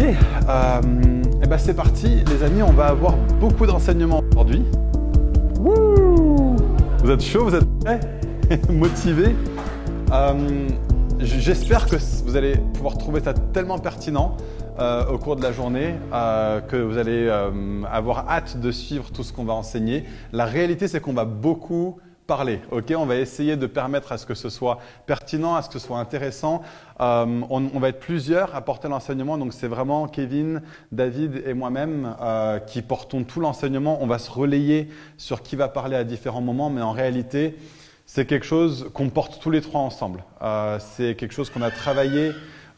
Ok, euh, et ben c'est parti, les amis, on va avoir beaucoup d'enseignements aujourd'hui. Vous êtes chaud, vous êtes prêts, motivés euh, J'espère que vous allez pouvoir trouver ça tellement pertinent euh, au cours de la journée euh, que vous allez avoir hâte de suivre tout ce qu'on va enseigner. La réalité, c'est qu'on va beaucoup Ok, on va essayer de permettre à ce que ce soit pertinent, à ce que ce soit intéressant. Euh, on, va être plusieurs à porter l'enseignement, donc c'est vraiment Kevin, David et moi-même euh, qui portons tout l'enseignement. On va se relayer sur qui va parler à différents moments, mais en réalité, c'est quelque chose qu'on porte tous les trois ensemble. Euh, c'est quelque chose qu'on a travaillé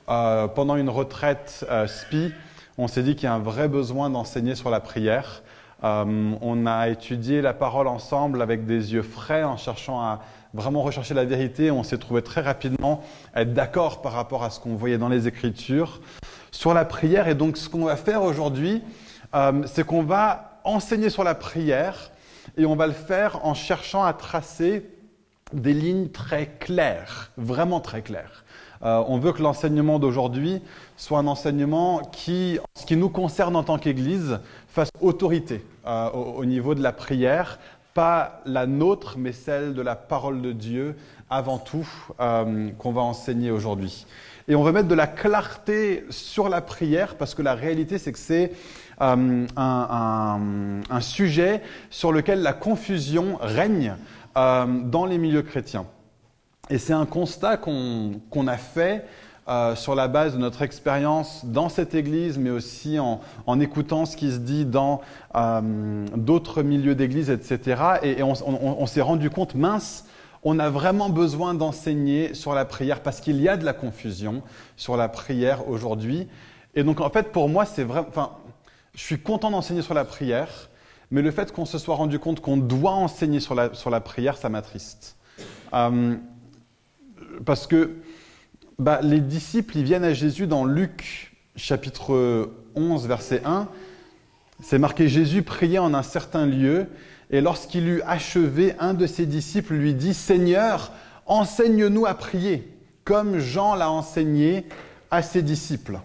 pendant une retraite SPI. On s'est dit qu'il y a un vrai besoin d'enseigner sur la prière. Euh, on a étudié la parole ensemble avec des yeux frais en cherchant à vraiment rechercher la vérité. On s'est trouvé très rapidement être d'accord par rapport à ce qu'on voyait dans les Écritures sur la prière. Et donc, ce qu'on va faire aujourd'hui, euh, c'est qu'on va enseigner sur la prière et on va le faire en cherchant à tracer des lignes très claires, vraiment très claires. Euh, on veut que l'enseignement d'aujourd'hui soit un enseignement qui, en ce qui nous concerne en tant qu'Église, fasse autorité euh, au, au, niveau de la prière, pas la nôtre, mais celle de la parole de Dieu avant tout euh, qu'on va enseigner aujourd'hui. Et on va mettre de la clarté sur la prière parce que la réalité, c'est que c'est euh, un, sujet sur lequel la confusion règne dans les milieux chrétiens. Et c'est un constat qu'on qu a fait euh, sur la base de notre expérience dans cette église, mais aussi en, écoutant ce qui se dit dans euh, d'autres milieux d'église, etc. Et, on s'est rendu compte, mince, on a vraiment besoin d'enseigner sur la prière parce qu'il y a de la confusion sur la prière aujourd'hui. Et donc, en fait, pour moi, c'est vraiment. Enfin, je suis content d'enseigner sur la prière, mais le fait qu'on se soit rendu compte qu'on doit enseigner sur la, sur la prière, ça m'attriste. Euh, parce que bah, les disciples, ils viennent à Jésus dans Luc chapitre 11, verset 1. C'est marqué Jésus priait en un certain lieu, et lorsqu'il eut achevé, un de ses disciples lui dit Seigneur, enseigne-nous à prier, comme Jean l'a enseigné à ses disciples.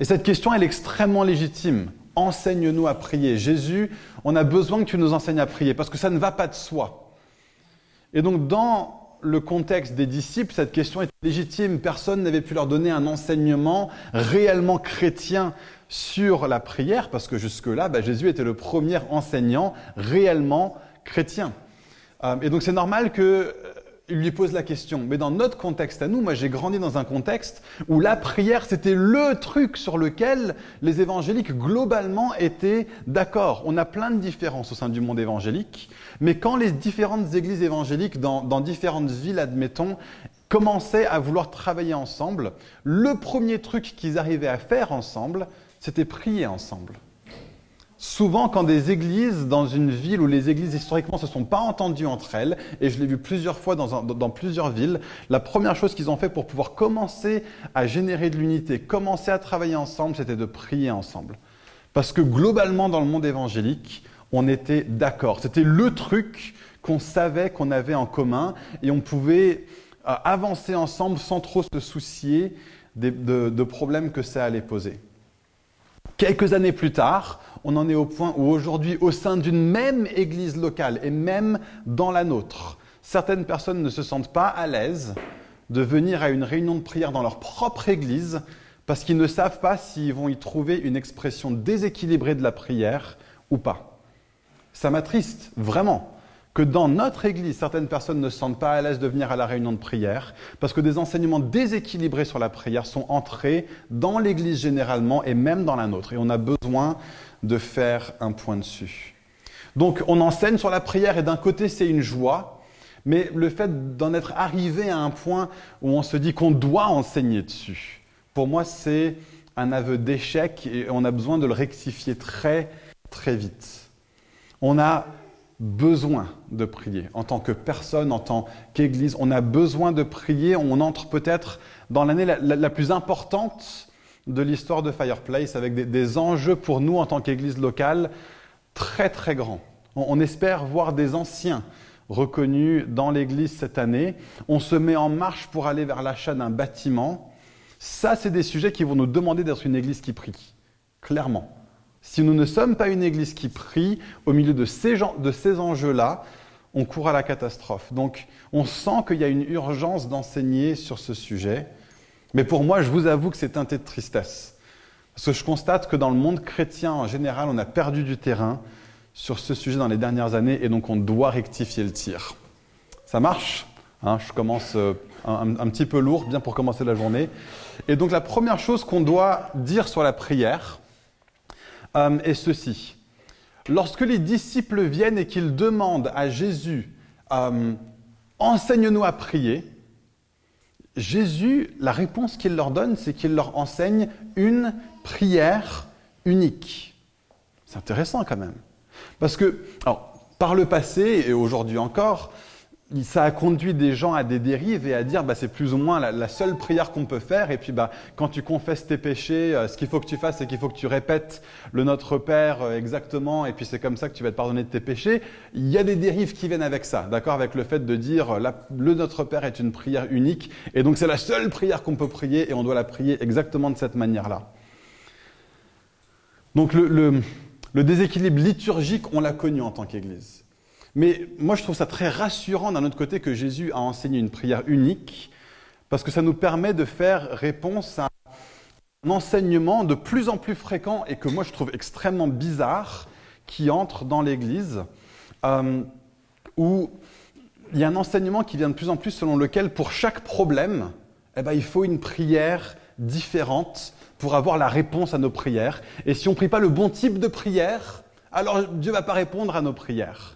Et cette question, elle est extrêmement légitime. Enseigne-nous à prier. Jésus, on a besoin que tu nous enseignes à prier, parce que ça ne va pas de soi. Et donc, dans le contexte des disciples, cette question est légitime. Personne n'avait pu leur donner un enseignement réellement chrétien sur la prière, parce que jusque-là, bah, Jésus était le premier enseignant réellement chrétien. Euh, et donc c'est normal qu'il euh, lui pose la question. Mais dans notre contexte à nous, moi j'ai grandi dans un contexte où la prière c'était le truc sur lequel les évangéliques globalement étaient d'accord. On a plein de différences au sein du monde évangélique, mais quand les différentes églises évangéliques dans, dans différentes villes, admettons, commençaient à vouloir travailler ensemble, le premier truc qu'ils arrivaient à faire ensemble, c'était prier ensemble. Souvent, quand des églises dans une ville où les églises historiquement se sont pas entendues entre elles, et je l'ai vu plusieurs fois dans, plusieurs villes, la première chose qu'ils ont fait pour pouvoir commencer à générer de l'unité, commencer à travailler ensemble, c'était de prier ensemble. Parce que globalement, dans le monde évangélique, on était d'accord. C'était le truc qu'on savait qu'on avait en commun, et on pouvait euh, avancer ensemble sans trop se soucier de, de, de problèmes que ça allait poser. Quelques années plus tard, on en est au point où aujourd'hui, au sein d'une même église locale et même dans la nôtre, certaines personnes ne se sentent pas à l'aise de venir à une réunion de prière dans leur propre église parce qu'ils ne savent pas s'ils vont y trouver une expression déséquilibrée de la prière ou pas. Ça m'attriste, vraiment que dans notre Église, certaines personnes ne se sentent pas à l'aise de venir à la réunion de prière, parce que des enseignements déséquilibrés sur la prière sont entrés dans l'Église généralement et même dans la nôtre. Et on a besoin de faire un point dessus. Donc on enseigne sur la prière et d'un côté c'est une joie, mais le fait d'en être arrivé à un point où on se dit qu'on doit enseigner dessus, pour moi c'est un aveu d'échec et on a besoin de le rectifier très très vite. On a besoin de prier. En tant que personne, en tant qu'Église, on a besoin de prier. On entre peut-être dans l'année la, plus importante de l'histoire de Fireplace, avec des, des, enjeux pour nous en tant qu'Église locale très très grands. On, on espère voir des anciens reconnus dans l'Église cette année. On se met en marche pour aller vers l'achat d'un bâtiment. Ça, c'est des sujets qui vont nous demander d'être une église qui prie, clairement. Si nous ne sommes pas une église qui prie, au milieu de ces, de ces enjeux-là, on court à la catastrophe. Donc, on sent qu'il y a une urgence d'enseigner sur ce sujet. Mais pour moi, je vous avoue que c'est teinté de tristesse. Parce que je constate que dans le monde chrétien en général, on a perdu du terrain sur ce sujet dans les dernières années et donc on doit rectifier le tir. Ça marche hein, Je commence euh, un, petit peu lourd, bien pour commencer la journée. Et donc la première chose qu'on doit dire sur la prière euh, est ceci. Lorsque les disciples viennent et qu'ils demandent à Jésus, euh, enseigne-nous à prier, Jésus, la réponse qu'il leur donne, c'est qu'il leur enseigne une prière unique. C'est intéressant quand même. Parce que, par le passé et aujourd'hui encore, ça a conduit des gens à des dérives et à dire bah, c'est plus ou moins la, seule prière qu'on peut faire. Et puis bah, quand tu confesses tes péchés, euh, ce qu'il faut que tu fasses, c'est qu'il faut que tu répètes le Notre Père euh, exactement. Et puis c'est comme ça que tu vas te pardonner de tes péchés. Il y a des dérives qui viennent avec ça, d'accord Avec le fait de dire euh, le Notre Père est une prière unique. Et donc c'est la seule prière qu'on peut prier et on doit la prier exactement de cette manière-là. Donc le déséquilibre liturgique, on l'a connu en tant qu'Église. Mais moi, je trouve ça très rassurant d'un autre côté que Jésus a enseigné une prière unique, parce que ça nous permet de faire réponse à un enseignement de plus en plus fréquent et que moi je trouve extrêmement bizarre qui entre dans l'Église, euh, où il y a un enseignement qui vient de plus en plus selon lequel pour chaque problème, eh ben, il faut une prière différente pour avoir la réponse à nos prières. Et si on ne prie pas le bon type de prière, alors Dieu ne va pas répondre à nos prières.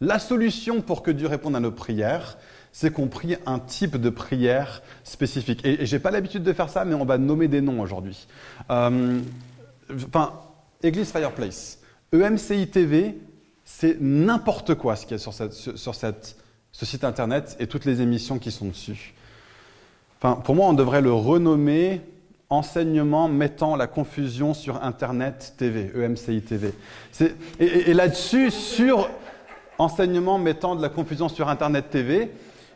La solution pour que Dieu réponde à nos prières, c'est qu'on prie un type de prière spécifique. Et, je n'ai pas l'habitude de faire ça, mais on va nommer des noms aujourd'hui. Euh, Église Fireplace, EMCI TV, c'est n'importe quoi ce qu'il y a sur, sur ce site internet et toutes les émissions qui sont dessus. Enfin, pour moi, on devrait le renommer enseignement mettant la confusion sur Internet TV, EMCI TV. Et, et là-dessus, sur enseignement mettant de la confusion sur Internet TV,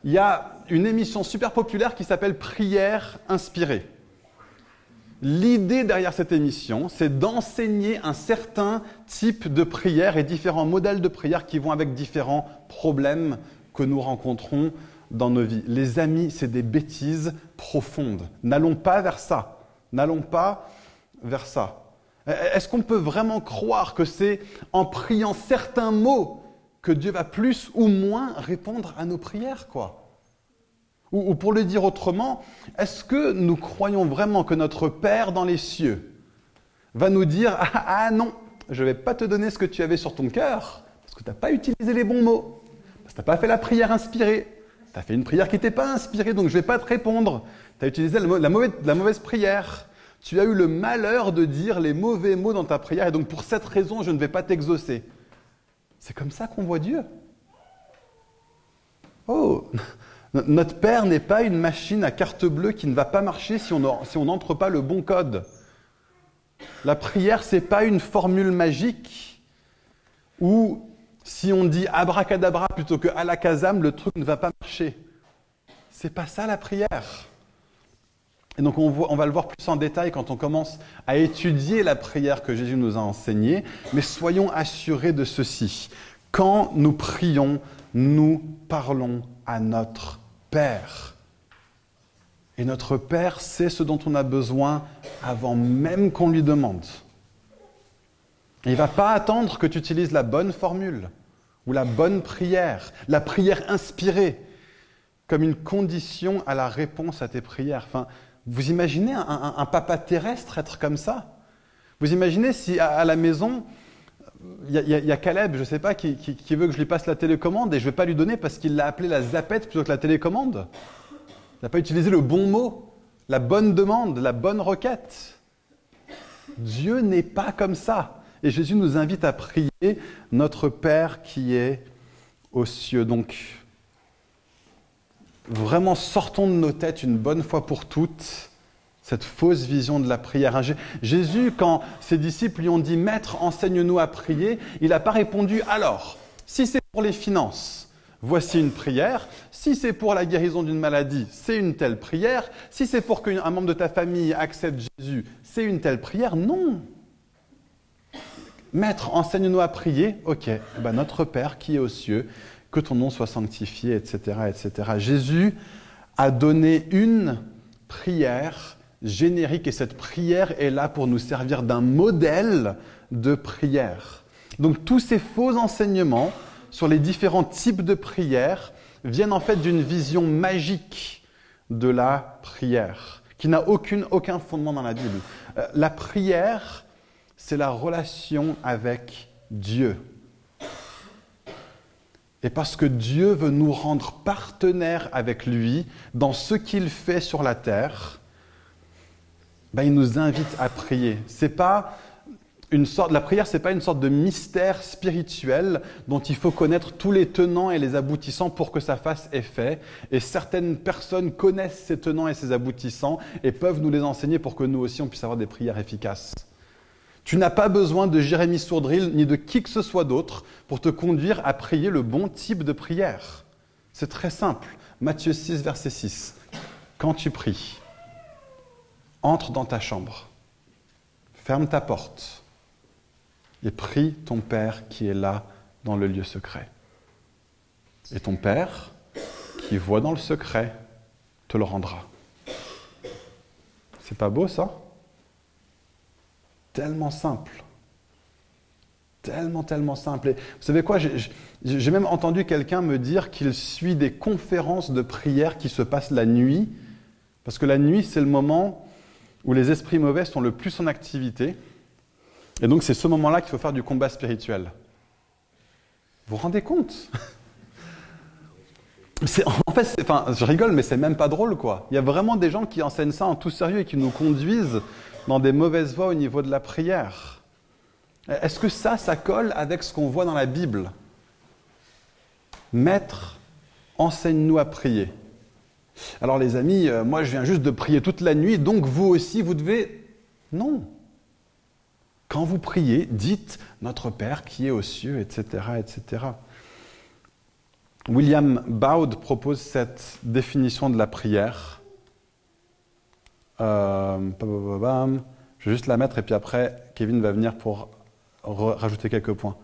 il y a une émission super populaire qui s'appelle Prière inspirée. L'idée derrière cette émission, c'est d'enseigner un certain type de prière et différents modèles de prière qui vont avec différents problèmes que nous rencontrons dans nos vies. Les amis, c'est des bêtises profondes. N'allons pas vers ça. N'allons pas vers ça. Est-ce qu'on peut vraiment croire que c'est en priant certains mots que Dieu va plus ou moins répondre à nos prières, quoi. Ou, pour le dire autrement, est-ce que nous croyons vraiment que notre Père dans les cieux va nous dire ah, ah non, je ne vais pas te donner ce que tu avais sur ton cœur, parce que tu n'as pas utilisé les bons mots, parce que tu n'as pas fait la prière inspirée, tu as fait une prière qui n'était pas inspirée, donc je ne vais pas te répondre. Tu as utilisé la mauvaise, la mauvaise prière. Tu as eu le malheur de dire les mauvais mots dans ta prière, et donc pour cette raison, je ne vais pas t'exaucer. C'est comme ça qu'on voit Dieu. Oh, notre Père n'est pas une machine à carte bleue qui ne va pas marcher si on n'entre pas le bon code. La prière, c'est pas une formule magique où si on dit abracadabra plutôt que alakazam, le truc ne va pas marcher. C'est pas ça la prière. Et donc on, va le voir plus en détail quand on commence à étudier la prière que Jésus nous a enseignée, mais soyons assurés de ceci. Quand nous prions, nous parlons à notre Père. Et notre Père sait ce dont on a besoin avant même qu'on lui demande. il ne va pas attendre que tu utilises la bonne formule ou la bonne prière, la prière inspirée, comme une condition à la réponse à tes prières. Enfin, vous imaginez un, papa terrestre être comme ça? Vous imaginez si à, la maison, il y, a Caleb, je ne sais pas, qui, veut que je lui passe la télécommande et je ne vais pas lui donner parce qu'il l'a appelé la zapette plutôt que la télécommande? Il n'a pas utilisé le bon mot, la bonne demande, la bonne requête? Dieu n'est pas comme ça. Et Jésus nous invite à prier notre Père qui est aux cieux. Donc, vraiment sortons de nos têtes une bonne fois pour toutes cette fausse vision de la prière. Jésus, quand ses disciples lui ont dit Maître, enseigne-nous à prier, il n'a pas répondu Alors, si c'est pour les finances, voici une prière. Si c'est pour la guérison d'une maladie, c'est une telle prière. Si c'est pour qu'un membre de ta famille accepte Jésus, c'est une telle prière. Non. Maître, enseigne-nous à prier. Ok, ben, notre Père qui est aux cieux, que ton nom soit sanctifié, etc., etc. Jésus a donné une prière générique et cette prière est là pour nous servir d'un modèle de prière. Donc tous ces faux enseignements sur les différents types de prières viennent en fait d'une vision magique de la prière qui n'a aucun fondement dans la Bible. Euh, la prière, c'est la relation avec Dieu. Et parce que Dieu veut nous rendre partenaires avec lui dans ce qu'il fait sur la terre, ben, il nous invite à prier. C'est pas une sorte, la prière, c'est pas une sorte de mystère spirituel dont il faut connaître tous les tenants et les aboutissants pour que ça fasse effet. Et certaines personnes connaissent ces tenants et ces aboutissants et peuvent nous les enseigner pour que nous aussi on puisse avoir des prières efficaces. Tu n'as pas besoin de Jérémie Sourdril ni de qui que ce soit d'autre pour te conduire à prier le bon type de prière. C'est très simple. Matthieu 6, verset 6. Quand tu pries, entre dans ta chambre, ferme ta porte et prie ton Père qui est là dans le lieu secret. Et ton Père, qui voit dans le secret, te le rendra. C'est pas beau ça? Tellement simple. Tellement, tellement simple. Et vous savez quoi J'ai même entendu quelqu'un me dire qu'il suit des conférences de prière qui se passent la nuit, parce que la nuit, c'est le moment où les esprits mauvais sont le plus en activité. Et donc, c'est ce moment-là qu'il faut faire du combat spirituel. Vous vous rendez compte? En fait, enfin, je rigole, mais c'est même pas drôle, quoi. Il y a vraiment des gens qui enseignent ça en tout sérieux et qui nous conduisent dans des mauvaises voies au niveau de la prière. Est-ce que ça, ça colle avec ce qu'on voit dans la Bible? Maître, enseigne-nous à prier. Alors les amis, euh, moi je viens juste de prier toute la nuit, donc vous aussi, vous devez... Non. Quand vous priez, dites Notre Père qui est aux cieux, etc. etc. William Baud propose cette définition de la prière. Euh, je vais juste la mettre et puis après, Kevin va venir pour rajouter quelques points.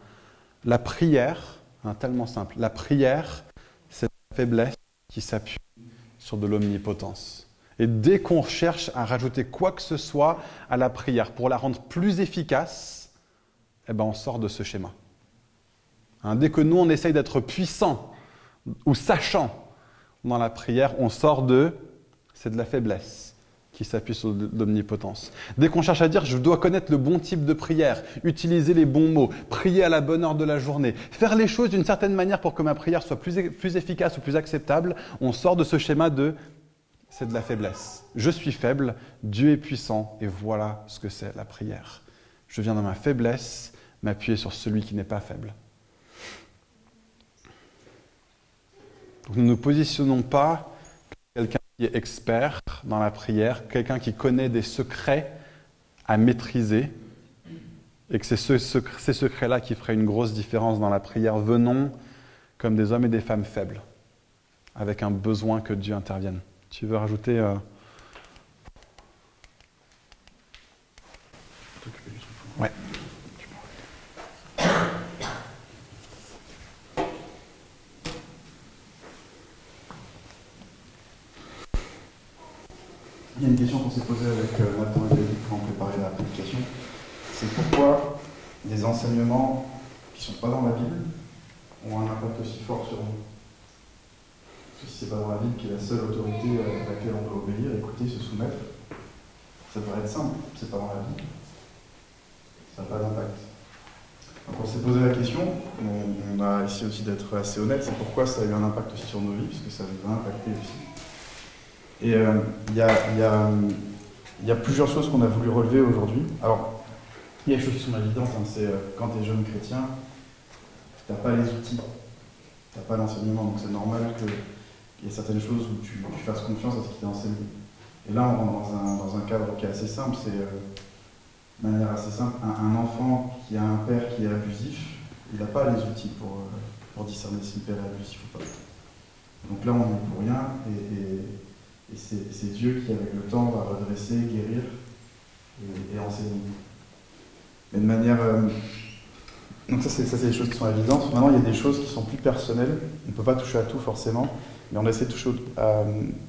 La prière, hein, tellement simple, la prière, c'est la faiblesse qui s'appuie sur de l'omnipotence. Et dès qu'on cherche à rajouter quoi que ce soit à la prière pour la rendre plus efficace, eh ben on sort de ce schéma. Hein, dès que nous, on essaye d'être puissant ou sachant dans la prière, on sort de, c'est de la faiblesse qui s'appuie sur l'omnipotence. Dès qu'on cherche à dire je dois connaître le bon type de prière, utiliser les bons mots, prier à la bonne heure de la journée, faire les choses d'une certaine manière pour que ma prière soit plus, plus efficace ou plus acceptable, on sort de ce schéma de c'est de la faiblesse. Je suis faible, Dieu est puissant et voilà ce que c'est la prière. Je viens dans ma faiblesse m'appuyer sur celui qui n'est pas faible. nous ne nous positionnons pas qui est expert dans la prière, quelqu'un qui connaît des secrets à maîtriser, et que c'est ce, ces secrets-là qui feraient une grosse différence dans la prière. Venons comme des hommes et des femmes faibles, avec un besoin que Dieu intervienne. Tu veux rajouter euh, Ouais. Il y a une question qu'on s'est posée avec euh, Nathan et David quand on préparait la publication. C'est pourquoi des enseignements qui ne sont pas dans la Bible ont un impact aussi fort sur nous? Parce que si ce n'est pas dans la Bible qui est la seule autorité à laquelle on doit obéir, écouter, se soumettre, ça devrait être simple. C'est pas dans la Bible. Ça n'a pas d'impact. Donc on s'est posé la question, on, a essayé aussi d'être assez honnête, c'est pourquoi ça a eu un impact aussi sur nos vies, parce que ça nous a impacté aussi. Et euh, il y, a, plusieurs choses qu'on a voulu relever aujourd'hui. Alors, il y a des choses qui sont évidentes, hein. c'est euh, quand tu es jeune chrétien, tu n'as pas les outils, tu n'as pas l'enseignement, donc c'est normal qu'il y ait certaines choses où tu, fasses confiance à ce qui t'est enseigné. Et là, on rentre dans un, cadre qui est assez simple, c'est euh, de manière assez simple, un, enfant qui a un père qui est abusif, Il n'a pas les outils pour, discerner si le père est abusif ou pas. Donc là, on n'est pour rien, et, c'est Dieu qui, avec le temps, va redresser, guérir et, enseigner. Mais de manière. Euh, donc, ça, c'est des choses qui sont évidentes. Maintenant, il y a des choses qui sont plus personnelles. On ne peut pas toucher à tout forcément, mais on essaie de toucher à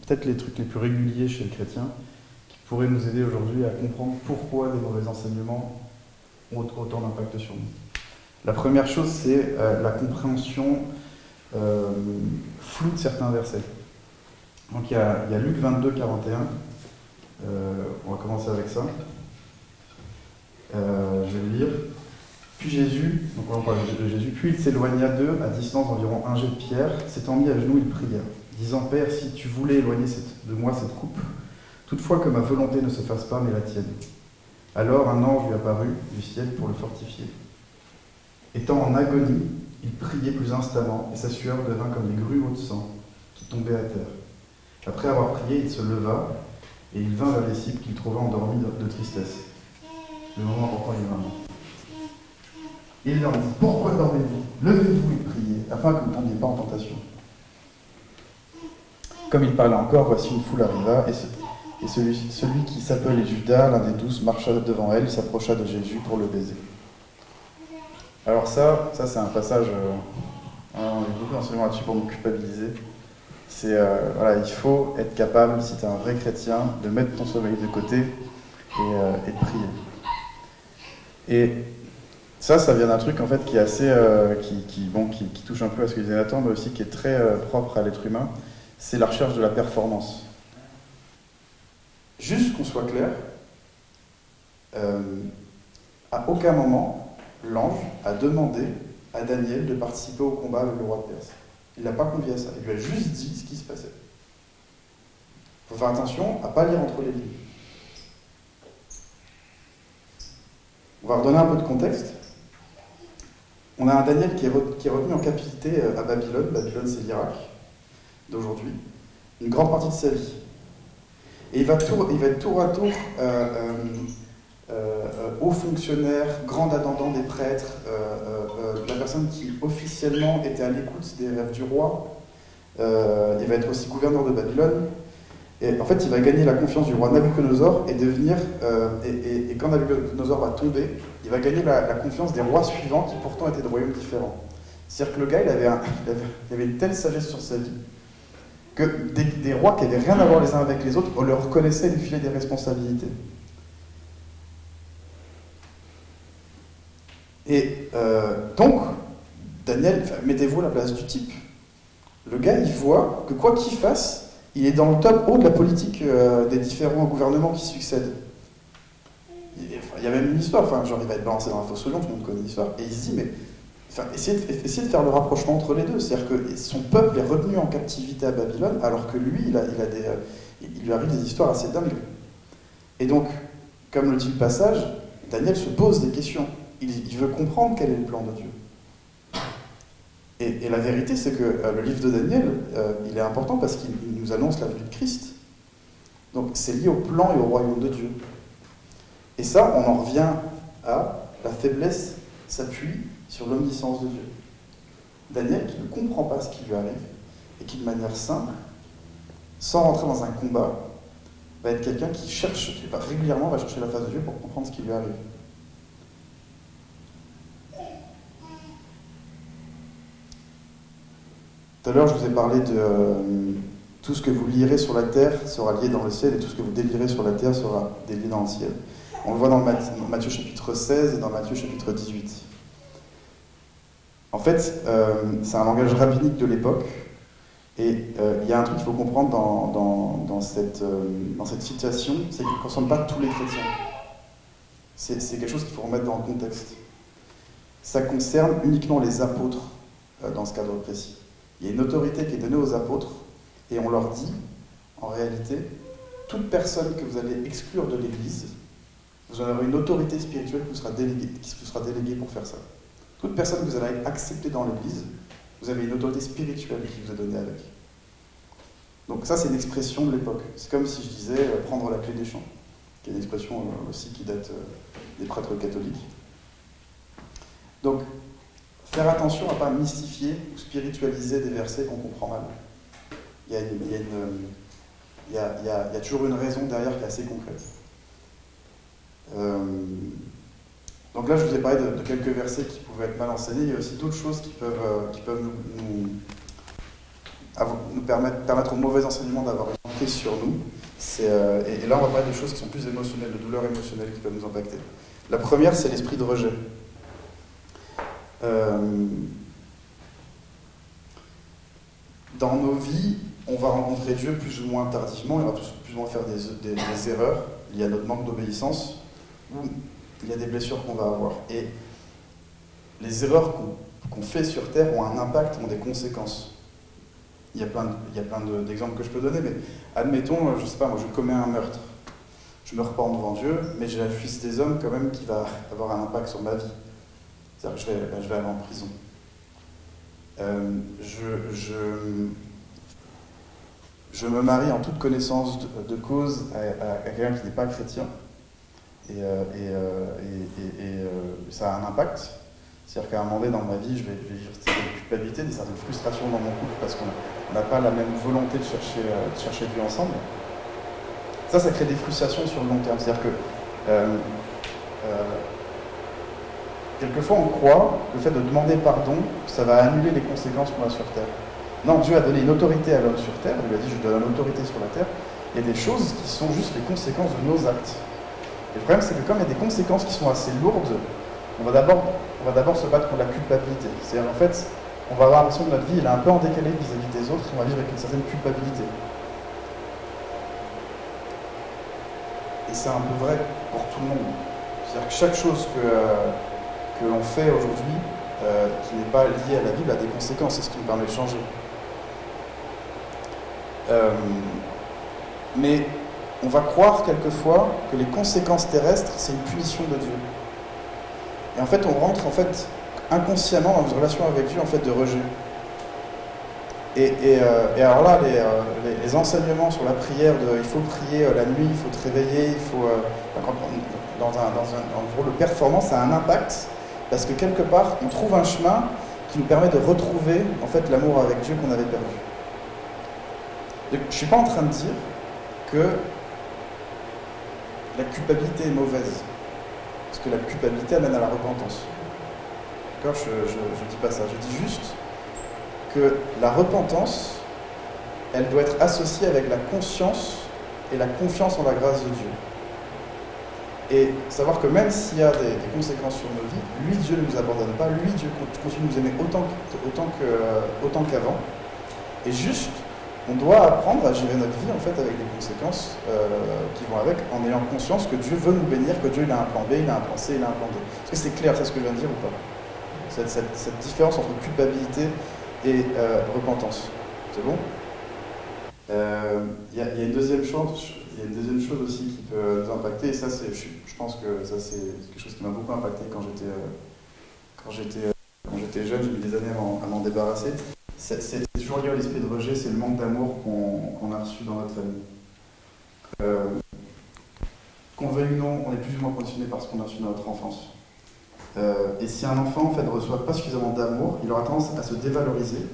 peut-être les trucs les plus réguliers chez le chrétien qui pourraient nous aider aujourd'hui à comprendre pourquoi des mauvais enseignements ont autant d'impact sur nous. La première chose, c'est euh, la compréhension euh, floue de certains versets. Donc il y a, Luc 22, 41. Euh, on va commencer avec ça. je vais lire. Puis Jésus, donc on parle de Jésus, puis il s'éloigna d'eux à distance d'environ un jet de pierre, s'étant mis à genoux, il pria, disant Père, si tu voulais éloigner de moi cette coupe, toutefois que ma volonté ne se fasse pas, mais la tienne. Alors un ange lui apparut du ciel pour le fortifier. Étant en agonie, il priait plus instamment, et sa sueur devint comme des grumeaux de sang qui tombaient à terre. Après avoir prié, il se leva, et il vint vers les disciples qu'il trouva endormis de tristesse. Le moment important est vraiment? Il leur dit Pourquoi dormez-vous? Levez-vous et priez, afin que vous ne tombiez pas en tentation. Comme il parlait encore, voici une foule arriva, et, celui, qui s'appelait Judas, l'un des douze, marcha devant elle, s'approcha de Jésus pour le baiser. Alors ça, ça c'est un passage, euh, on a beaucoup d'enseignements là-dessus pour nous culpabiliser. C'est, euh, voilà, il faut être capable, si tu es un vrai chrétien, de mettre ton sommeil de côté et, euh, de prier. Et ça, ça vient d'un truc en fait qui est assez, qui, bon, qui, touche un peu à ce que disait Nathan, mais aussi qui est très propre à l'être humain, c'est la recherche de la performance. Juste qu'on soit clair, à aucun moment l'ange a demandé à Daniel de participer au combat avec le roi de Perse. Il n'a pas convié à ça. Il lui a juste dit ce qui se passait. Il faut faire attention à ne pas lire entre les lignes. On va redonner un peu de contexte. On a un Daniel qui est, retenu en captivité euh, à Babylone. Babylone, c'est l'Irak d'aujourd'hui. Une grande partie de sa vie. Et il va, va être tour à tour euh, euh, euh, haut fonctionnaire, grand attendant des prêtres, euh, euh, la personne qui officiellement était à l'écoute des rêves du roi. il va être aussi gouverneur de Babylone. Et en fait, il va gagner la confiance du roi Nabucodonosor et devenir. et, quand Nabucodonosor va tomber, il va gagner la, confiance des rois suivants qui pourtant étaient de royaumes différents. C'est-à-dire que le gars, il avait, une telle sagesse sur sa vie que des, rois qui n'avaient rien à voir les uns avec les autres, on leur reconnaissait lui filer des responsabilités. Et euh, donc, Daniel, mettez-vous à la place du type. Le gars, il voit que quoi qu'il fasse, il est dans le top haut de la politique euh, des différents gouvernements qui succèdent. Il, y a même une histoire, enfin, genre il va être balancé dans la fosse lion, tout le monde connaît l'histoire, et il se dit, mais enfin, essayez, de, de faire le rapprochement entre les deux. C'est-à-dire que son peuple est retenu en captivité à Babylone, alors que lui, il, a, il, a des, euh, il lui arrive des histoires assez dingues. Et donc, comme le dit le passage, Daniel se pose des questions il, veut comprendre quel est le plan de Dieu. Et, la vérité, c'est que euh, le livre de Daniel, euh, il est important parce qu'il nous annonce la venue de Christ. Donc c'est lié au plan et au royaume de Dieu. Et ça, on en revient à la faiblesse s'appuie sur l'omniscience de Dieu. Daniel, qui ne comprend pas ce qui lui arrive, et qui de manière simple, sans rentrer dans un combat, va être quelqu'un qui cherche, régulièrement va chercher la face de Dieu pour comprendre ce qui lui arrive. Tout à l'heure, je vous ai parlé de euh, tout ce que vous lirez sur la terre sera lié dans le ciel et tout ce que vous délirez sur la terre sera délié dans le ciel. On le voit dans Matthieu chapitre 16 et dans Matthieu chapitre 18. En fait, euh, c'est un langage rabbinique de l'époque. Et euh, il y a un truc qu'il faut comprendre dans, cette, dans cette situation, c'est qu'il ne concerne pas tous les chrétiens. C'est quelque chose qu'il faut remettre dans le contexte. Ça concerne uniquement les apôtres dans ce cadre précis. Il y a une autorité qui est donnée aux apôtres et on leur dit, en réalité, toute personne que vous allez exclure de l'Église, vous en aurez une autorité spirituelle qui vous sera déléguée, pour faire ça. Toute personne que vous allez accepter dans l'Église, vous avez une autorité spirituelle qui vous est donnée avec. Donc ça, c'est une expression de l'époque. C'est comme si je disais euh, prendre la clé des champs, qui est une expression euh, aussi qui date euh, des prêtres catholiques. Donc, faire attention à ne pas mystifier ou spiritualiser des versets qu'on comprend mal. Il y, a toujours une raison derrière qui est assez concrète. Euh, donc là, je vous ai parlé de, quelques versets qui pouvaient être mal enseignés. Il y a aussi d'autres choses qui peuvent, euh, nous permettre, permettre, au mauvais enseignement d'avoir une emprise sur nous. Euh, et, et, là, on va parler de choses qui sont plus émotionnelles, de douleurs émotionnelles qui peuvent nous impacter. La première, c'est l'esprit de rejet. Euh, dans nos vies, on va rencontrer Dieu plus ou moins tardivement, on va plus ou moins faire des, des, des erreurs liées à notre manque d'obéissance, ou il y a des blessures qu'on va avoir. Et les erreurs qu'on qu fait sur Terre ont un impact, ont des conséquences. Il y a plein, de, il y a plein d'exemples que je peux donner, mais admettons, je sais pas, moi je commets un meurtre. Je me repens devant Dieu, mais j'ai la justice des hommes quand même qui va avoir un impact sur ma vie. C'est-à-dire que je vais, ben, je vais aller en prison. Euh, je, je, je, me marie en toute connaissance de, cause à, quelqu'un qui n'est pas chrétien. Et, euh, euh, et, et ça a un impact. C'est-à-dire qu'à un moment donné dans ma vie, je vais, vivre certaines culpabilités, des certaines frustrations dans mon couple parce qu'on n'a pas la même volonté de chercher, de chercher Dieu ensemble. Ça, ça crée des frustrations sur le long terme. C'est-à-dire que quelquefois on croit que le fait de demander pardon, ça va annuler les conséquences qu'on a sur Terre. Non, Dieu a donné une autorité à l'homme sur Terre, il lui a dit je donne une autorité sur la Terre. Il y a des choses qui sont juste les conséquences de nos actes. Et le problème c'est que comme il y a des conséquences qui sont assez lourdes, on va d'abord se battre contre la culpabilité. C'est-à-dire en fait, on va avoir l'impression que notre vie est un peu en décalé vis-à-vis -vis des autres, on va vivre avec une certaine culpabilité. Et c'est un peu vrai pour tout le monde. C'est-à-dire que chaque chose que, euh, que l'on fait aujourd'hui, euh, qui n'est pas liée à la Bible, a des conséquences. C'est ce qui nous permet de changer. Euh, mais on va croire quelquefois que les conséquences terrestres, c'est une punition de Dieu. Et en fait, on rentre en fait inconsciemment dans une relation avec Dieu en fait de rejet. Et, euh, alors là, les, enseignements sur la prière, de, il faut prier la nuit, il faut te réveiller, il faut, dans, un, dans un, de performance, ça a un impact parce que quelque part, on trouve un chemin qui nous permet de retrouver en fait l'amour avec Dieu qu'on avait perdu. Donc, je ne suis pas en train de dire que la culpabilité est mauvaise, parce que la culpabilité amène à la repentance. D'accord? Je ne dis pas ça, je dis juste que la repentance, elle doit être associée avec la conscience et la confiance en la grâce de Dieu. Et savoir que même s'il y a des, conséquences sur nos vies, lui, Dieu ne nous abandonne pas, lui, Dieu continue de nous aimer autant, autant, que, autant qu'avant. Et juste, on doit apprendre à gérer notre vie en fait avec les conséquences euh, qui vont avec, en ayant conscience que Dieu veut nous bénir, que Dieu il a un plan B, il a un plan C, il a un plan D. Est-ce que c'est clair, c'est ce que je viens de dire ou pas? Cette, différence entre culpabilité et euh, repentance. C'est bon? Il euh, y, y, a une deuxième chose, il y a une deuxième chose aussi qui peut nous impacter, et ça, c'est, je, pense que ça, c'est quelque chose qui m'a beaucoup impacté quand j'étais, euh, quand j'étais, quand j'étais jeune, j'ai mis des années à m'en, débarrasser. C'est, toujours lié à l'esprit de rejet, c'est le manque d'amour qu'on, a reçu dans notre famille. Euh, qu'on veuille ou non, on est plus ou moins conditionné par ce qu'on a reçu dans notre enfance. Euh, et si un enfant en fait, ne reçoit pas suffisamment d'amour, il aura tendance à se dévaloriser.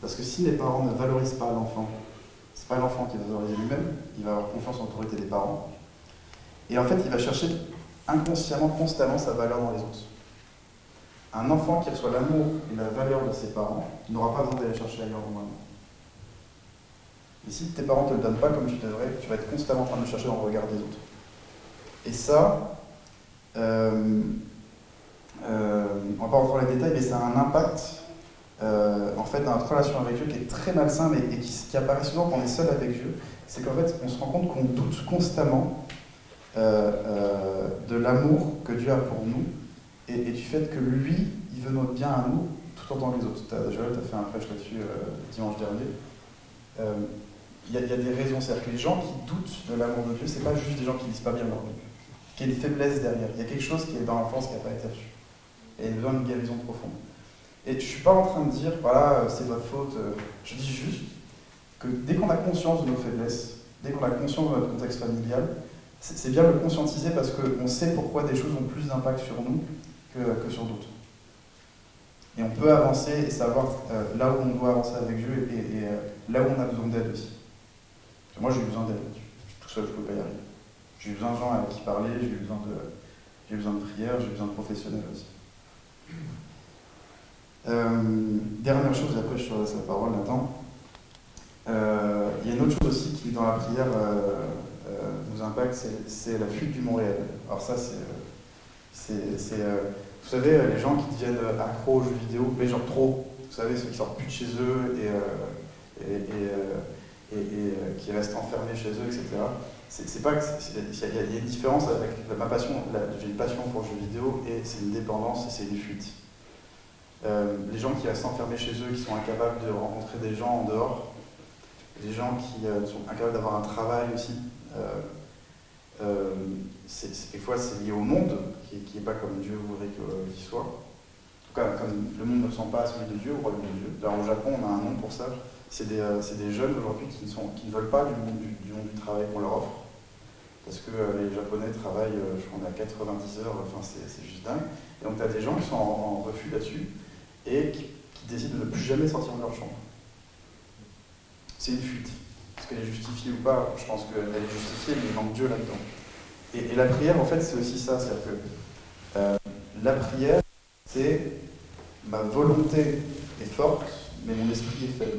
Parce que si les parents ne valorisent pas l'enfant, c'est pas l'enfant qui va valoriser lui-même, il va avoir confiance en l'autorité des parents. Et en fait, il va chercher inconsciemment, constamment sa valeur dans les autres. Un enfant qui reçoit l'amour et la valeur de ses parents n'aura pas besoin d'aller chercher ailleurs normalement. Et si tes parents ne te le donnent pas comme tu devrais, tu vas être constamment en train de le chercher dans le regard des autres. Et ça, euh, euh, on va pas rentrer dans les détails, mais ça a un impact euh, en fait dans notre relation avec Dieu qui est très malsain mais, et qui, apparaît souvent quand on est seul avec Dieu. C'est qu'en fait, on se rend compte qu'on doute constamment euh, euh, de l'amour que Dieu a pour nous et, et, du fait que lui, il veut notre bien à nous tout autant que les autres. Tu as fait un prêche là-dessus dimanche dernier. Il y, y, a des raisons, c'est-à-dire que les gens qui doutent de l'amour de Dieu, c'est pas juste des gens qui lisent pas bien leur Bible. Il y a une faiblesse derrière. Il y a quelque chose qui est dans l'enfance qui n'a pas été reçu et besoin d'une guérison profonde. Et je ne suis pas en train de dire, voilà, c'est votre faute. Je dis juste que dès qu'on a conscience de nos faiblesses, dès qu'on a conscience de notre contexte familial, c'est bien de le conscientiser parce qu'on sait pourquoi des choses ont plus d'impact sur nous que, sur d'autres. Et on peut avancer et savoir euh, là où on doit avancer avec Dieu et, euh, là où on a besoin d'aide aussi. Moi, j'ai besoin d'aide. Tout seul, je ne peux pas y arriver. J'ai besoin de gens avec qui parler, j'ai besoin de, besoin de prière, j'ai besoin de professionnels aussi. Euh, dernière chose, et après je te laisse la parole, Nathan. Il y a une autre chose aussi qui, dans la prière, nous impacte, c'est la fuite du Montréal. Alors ça, c'est... Vous savez, les gens qui deviennent accros aux jeux vidéo, mais genre trop, vous savez, ceux qui sortent plus de chez eux et qui restent enfermés chez eux, etc. C'est pas il y, a une différence avec ma passion. J'ai une passion pour le jeu vidéo et c'est une dépendance et c'est une fuite. Euh, les gens qui restent enfermés chez eux, qui sont incapables de rencontrer des gens en dehors, les gens qui euh, sont incapables d'avoir un travail aussi. Euh, euh des fois, c'est lié au monde, qui n'est pas comme Dieu voudrait qu'il soit. En tout cas, comme le monde ne sent pas celui de Dieu, au royaume de Dieu. Là, au Japon, on a un nom pour ça. C'est des, des, jeunes aujourd'hui qui, qui, ne veulent pas du monde du, monde du travail qu'on leur offre parce que euh, les Japonais travaillent, euh, je crois, on a 90 heures, enfin c'est juste dingue. Et donc tu as des gens qui sont en, refus là-dessus et qui, décident de ne plus jamais sortir de leur chambre. C'est une fuite. Est-ce qu'elle est justifiée ou pas? Je pense qu'elle est justifiée, mais il manque Dieu là-dedans. Et, la prière, en fait, c'est aussi ça. C'est-à-dire que euh, la prière, c'est ma volonté est forte, mais mon esprit est faible.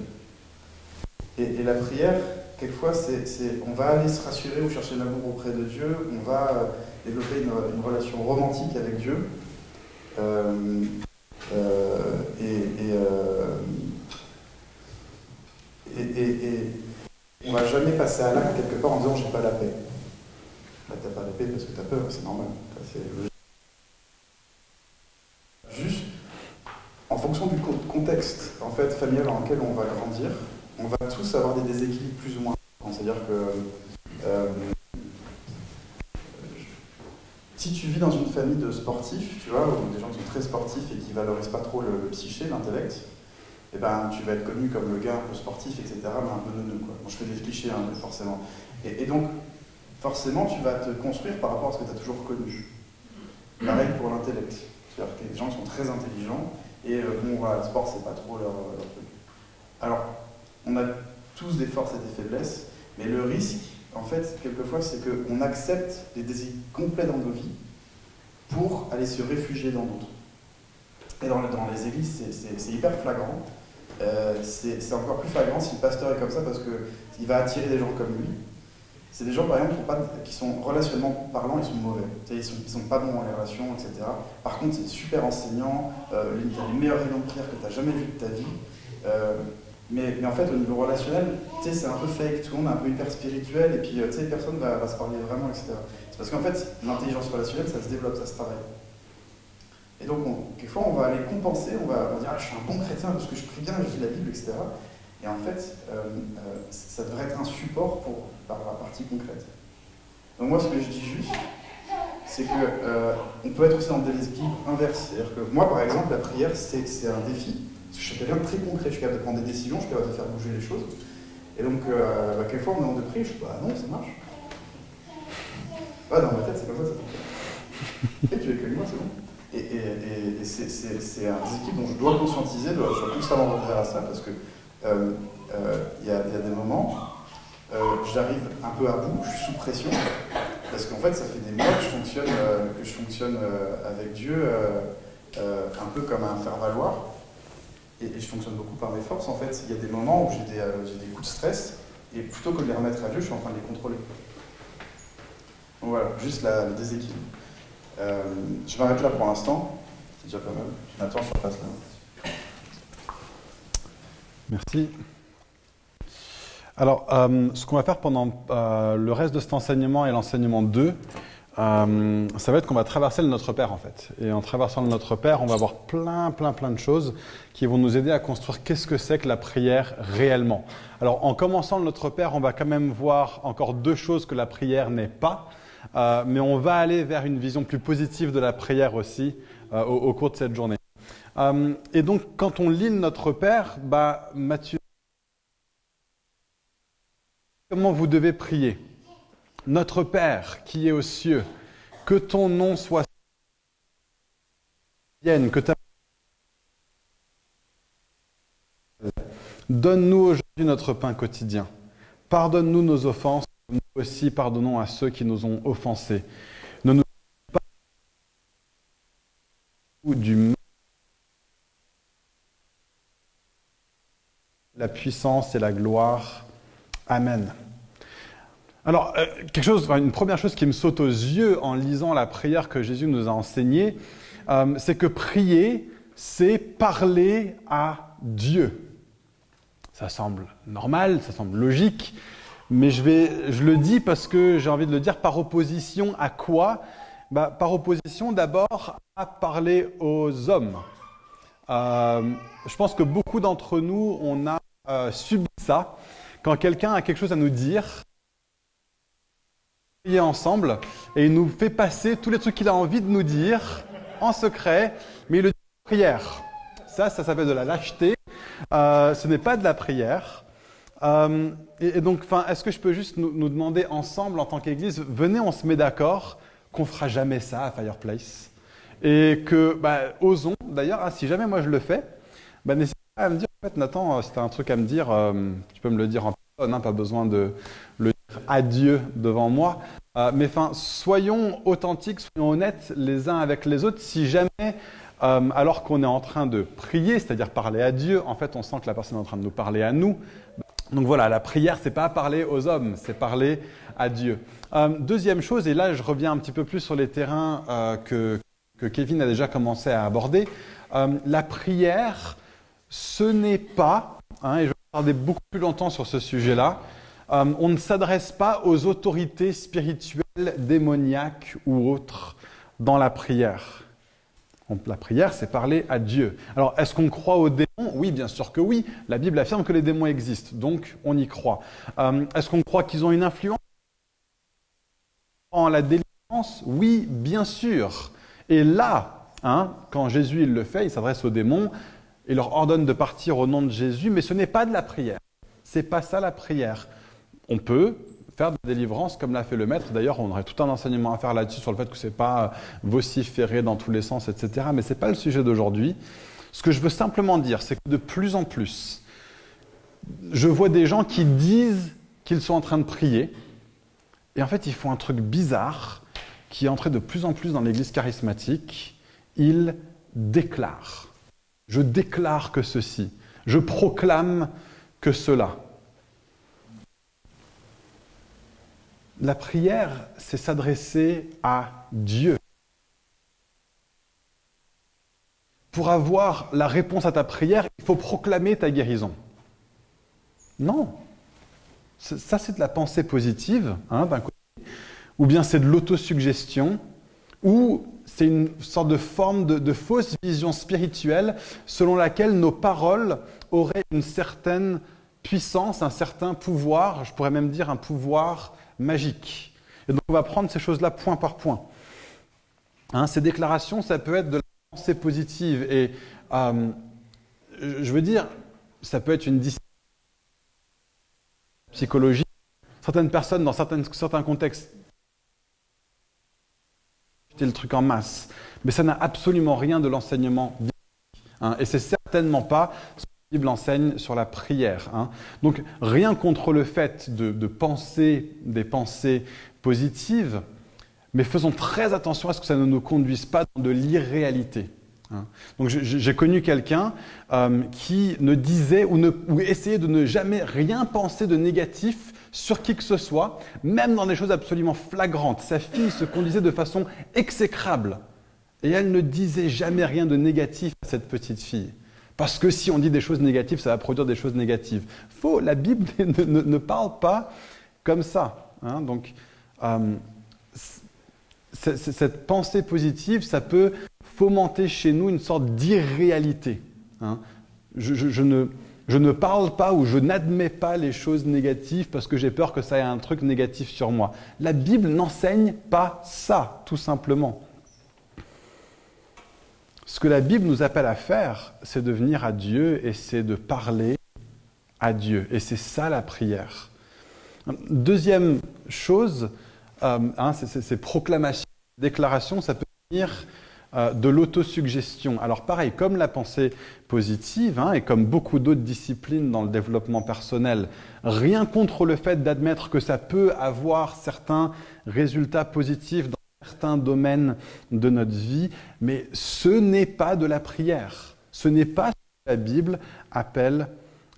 et la prière, quelquefois, c'est, on va aller se rassurer ou chercher l'amour auprès de Dieu, on va euh, développer une, relation romantique avec Dieu. Euh, et, et, on va jamais passer à l'acte quelque part en disant j'ai pas la paix. Là, t'as pas la paix parce que tu as peur, c'est normal. Juste, en fonction du contexte en fait, familial dans lequel on va grandir, on va tous avoir des déséquilibres plus ou moins. C'est-à-dire que euh, si tu vis dans une famille de sportifs, tu vois, ou des gens qui sont très sportifs et qui valorisent pas trop le, psyché, l'intellect, eh ben, tu vas être connu comme le gars un peu sportif, etc., mais un peu neuneux. Quoi. je fais des clichés, hein, forcément. Et, donc, forcément, tu vas te construire par rapport à ce que tu as toujours connu. Pareil pour l'intellect. C'est-à-dire que les gens sont très intelligents, et euh, bon, voilà, le sport, c'est pas trop leur, leur truc. Alors, on a tous des forces et des faiblesses, mais le risque, en fait, quelquefois, c'est qu'on accepte des désirs complets dans nos vies pour aller se réfugier dans d'autres. Et dans, les églises, c'est hyper flagrant. Euh, c'est encore plus flagrant si le pasteur est comme ça parce qu'il va attirer des gens comme lui. C'est des gens, par exemple, qui, sont relationnellement parlant, ils sont mauvais. Ils sont, sont pas bons dans les relations, etc. Par contre, c'est super enseignant, euh, les, les meilleurs rayons de prière que tu as jamais vu de ta vie. Euh, mais, en fait, au niveau relationnel, c'est un peu fake, tout le monde est un peu hyper spirituel, et puis euh, personne va, va se parler vraiment, etc. C'est parce qu'en fait, l'intelligence relationnelle, ça se développe, ça se travaille. Et donc, quelquefois, on va aller compenser, on va, dire ah, Je suis un bon chrétien parce que je prie bien, je lis la Bible, etc. Et en fait, euh, euh, ça devrait être un support pour, par la partie concrète. Donc, moi, ce que je dis juste, c'est qu'on peut être aussi dans des esprits inverses. C'est-à-dire que moi, par exemple, la prière, c'est un défi je suis quelqu'un de très concret, je suis capable de prendre des décisions, je suis capable de faire bouger les choses. Et donc, euh, bah, quelquefois, on est en de prier, je dis, bah non, ça marche. Ah, dans ma tête, c'est comme ça, ça fonctionne. Et tu es que moi, c'est bon. Et, et, et c'est un déséquilibre dont je dois conscientiser, je dois constamment revenir à ça, parce que euh, euh, il y, a, y, a des moments, euh, j'arrive un peu à bout, je suis sous pression, parce qu'en fait, ça fait des mois que je fonctionne, que je fonctionne avec Dieu un peu comme un faire-valoir et, je fonctionne beaucoup par mes forces, en fait, il y a des moments où j'ai des, euh, coups de stress, et plutôt que de les remettre à Dieu, je suis en train de les contrôler. Donc voilà, juste la, le déséquilibre. Euh, je m'arrête là pour l'instant, c'est déjà pas mal. Nathan, je repasse là. Merci. Alors, euh, ce qu'on va faire pendant euh, le reste de cet enseignement et l'enseignement 2, euh, ça va être qu'on va traverser le Notre Père en fait. Et en traversant le Notre Père, on va avoir plein, plein, plein de choses qui vont nous aider à construire qu'est-ce que c'est que la prière réellement. Alors en commençant le Notre Père, on va quand même voir encore deux choses que la prière n'est pas, euh, mais on va aller vers une vision plus positive de la prière aussi euh, au, au, cours de cette journée. Euh, et donc quand on lit le Notre Père, bah, Matthieu, comment vous devez prier? Notre Père qui est aux cieux, que ton nom soit vienne, que ta Donne-nous aujourd'hui notre pain quotidien. Pardonne-nous nos offenses, nous aussi pardonnons à ceux qui nous ont offensés. Ne nous pas du la puissance et la gloire. Amen. Alors, euh, quelque chose, une première chose qui me saute aux yeux en lisant la prière que Jésus nous a enseignée, euh, c'est que prier, c'est parler à Dieu. Ça semble normal, ça semble logique, mais je, vais, je le dis parce que j'ai envie de le dire par opposition à quoi? Bah, Par opposition d'abord à parler aux hommes. Euh, je pense que beaucoup d'entre nous, on a euh, subi ça. Quand quelqu'un a quelque chose à nous dire, prier ensemble et il nous fait passer tous les trucs qu'il a envie de nous dire en secret, mais il le dit en prière. Ça, ça s'appelle de la lâcheté. Euh, ce n'est pas de la prière. Euh, et, donc, est-ce que je peux juste nous, demander ensemble, en tant qu'Église, venez, on se met d'accord qu'on fera jamais ça à Fireplace et que, bah, osons. D'ailleurs, ah, si jamais moi je le fais, bah, n'hésitez pas à me dire. En fait, Nathan, si tu as un truc à me dire, euh, tu peux me le dire en personne, hein, pas besoin de le à Dieu devant moi. mais enfin, soyons authentiques, soyons honnêtes les uns avec les autres. Si jamais euh, alors qu'on est en train de prier, c'est-à-dire parler à Dieu, en fait, on sent que la personne est en train de nous parler à nous. Donc voilà, la prière, c'est pas parler aux hommes, c'est parler à Dieu. Euh, deuxième chose, et là, je reviens un petit peu plus sur les terrains euh, que, Kevin a déjà commencé à aborder. la prière, ce n'est pas, hein, et je vais parler beaucoup plus longtemps sur ce sujet-là, on ne s'adresse pas aux autorités spirituelles, démoniaques ou autres dans la prière la prière, c'est parler à Dieu. Alors, est-ce qu'on croit aux démons? Oui, bien sûr que oui. La Bible affirme que les démons existent, donc on y croit. Euh, est-ce qu'on croit qu'ils ont une influence en la délivrance? Oui, bien sûr. Et là, hein, quand Jésus il le fait, il s'adresse aux démons et leur ordonne de partir au nom de Jésus, mais ce n'est pas de la prière. C'est pas ça la prière. On peut faire de la délivrance comme l'a fait le maître. D'ailleurs, on aurait tout un enseignement à faire là-dessus sur le fait que ce n'est pas vociférer dans tous les sens, etc. Mais ce n'est pas le sujet d'aujourd'hui. Ce que je veux simplement dire, c'est que de plus en plus, je vois des gens qui disent qu'ils sont en train de prier, et en fait, ils font un truc bizarre qui est entré de plus en plus dans l'église charismatique. Ils déclarent. Je déclare que ceci. Je proclame que cela. La prière, c'est s'adresser à Dieu. Pour avoir la réponse à ta prière, il faut proclamer ta guérison. Non. Ça, c'est de la pensée positive, hein, d'un côté, ou bien c'est de l'autosuggestion, ou c'est une sorte de forme de, de, fausse vision spirituelle selon laquelle nos paroles auraient une certaine puissance, un certain pouvoir, je pourrais même dire un pouvoir magique. Et donc on va prendre ces choses-là point par point. Hein, ces déclarations, ça peut être de la pensée positive. Et euh, je veux dire, ça peut être une discipline psychologique. Certaines personnes, dans certains contextes, le truc en masse. Mais ça n'a absolument rien de l'enseignement. Hein, et c'est certainement pas Bible enseigne sur la prière. Hein. Donc rien contre le fait de, penser des pensées positives, mais faisons très attention à ce que ça ne nous conduise pas dans de l'irréalité. Hein. Donc j'ai connu quelqu'un euh, qui ne disait ou, ou essayait de ne jamais rien penser de négatif sur qui que ce soit, même dans des choses absolument flagrantes. Sa fille se conduisait de façon exécrable. Et elle ne disait jamais rien de négatif à cette petite fille. Parce que si on dit des choses négatives, ça va produire des choses négatives. Faux, la Bible ne, parle pas comme ça. Hein. Donc, euh, cette pensée positive, ça peut fomenter chez nous une sorte d'irréalité. Hein. Je, ne, je ne parle pas ou je n'admets pas les choses négatives parce que j'ai peur que ça ait un truc négatif sur moi. La Bible n'enseigne pas ça, tout simplement. Ce que la Bible nous appelle à faire, c'est de venir à Dieu et c'est de parler à Dieu. Et c'est ça la prière. Deuxième chose, euh, hein, ces proclamations, déclarations, ça peut venir euh, de l'autosuggestion. Alors pareil, comme la pensée positive hein, et comme beaucoup d'autres disciplines dans le développement personnel, rien contre le fait d'admettre que ça peut avoir certains résultats positifs dans certains domaines de notre vie, mais ce n'est pas de la prière. Ce n'est pas ce que la Bible appelle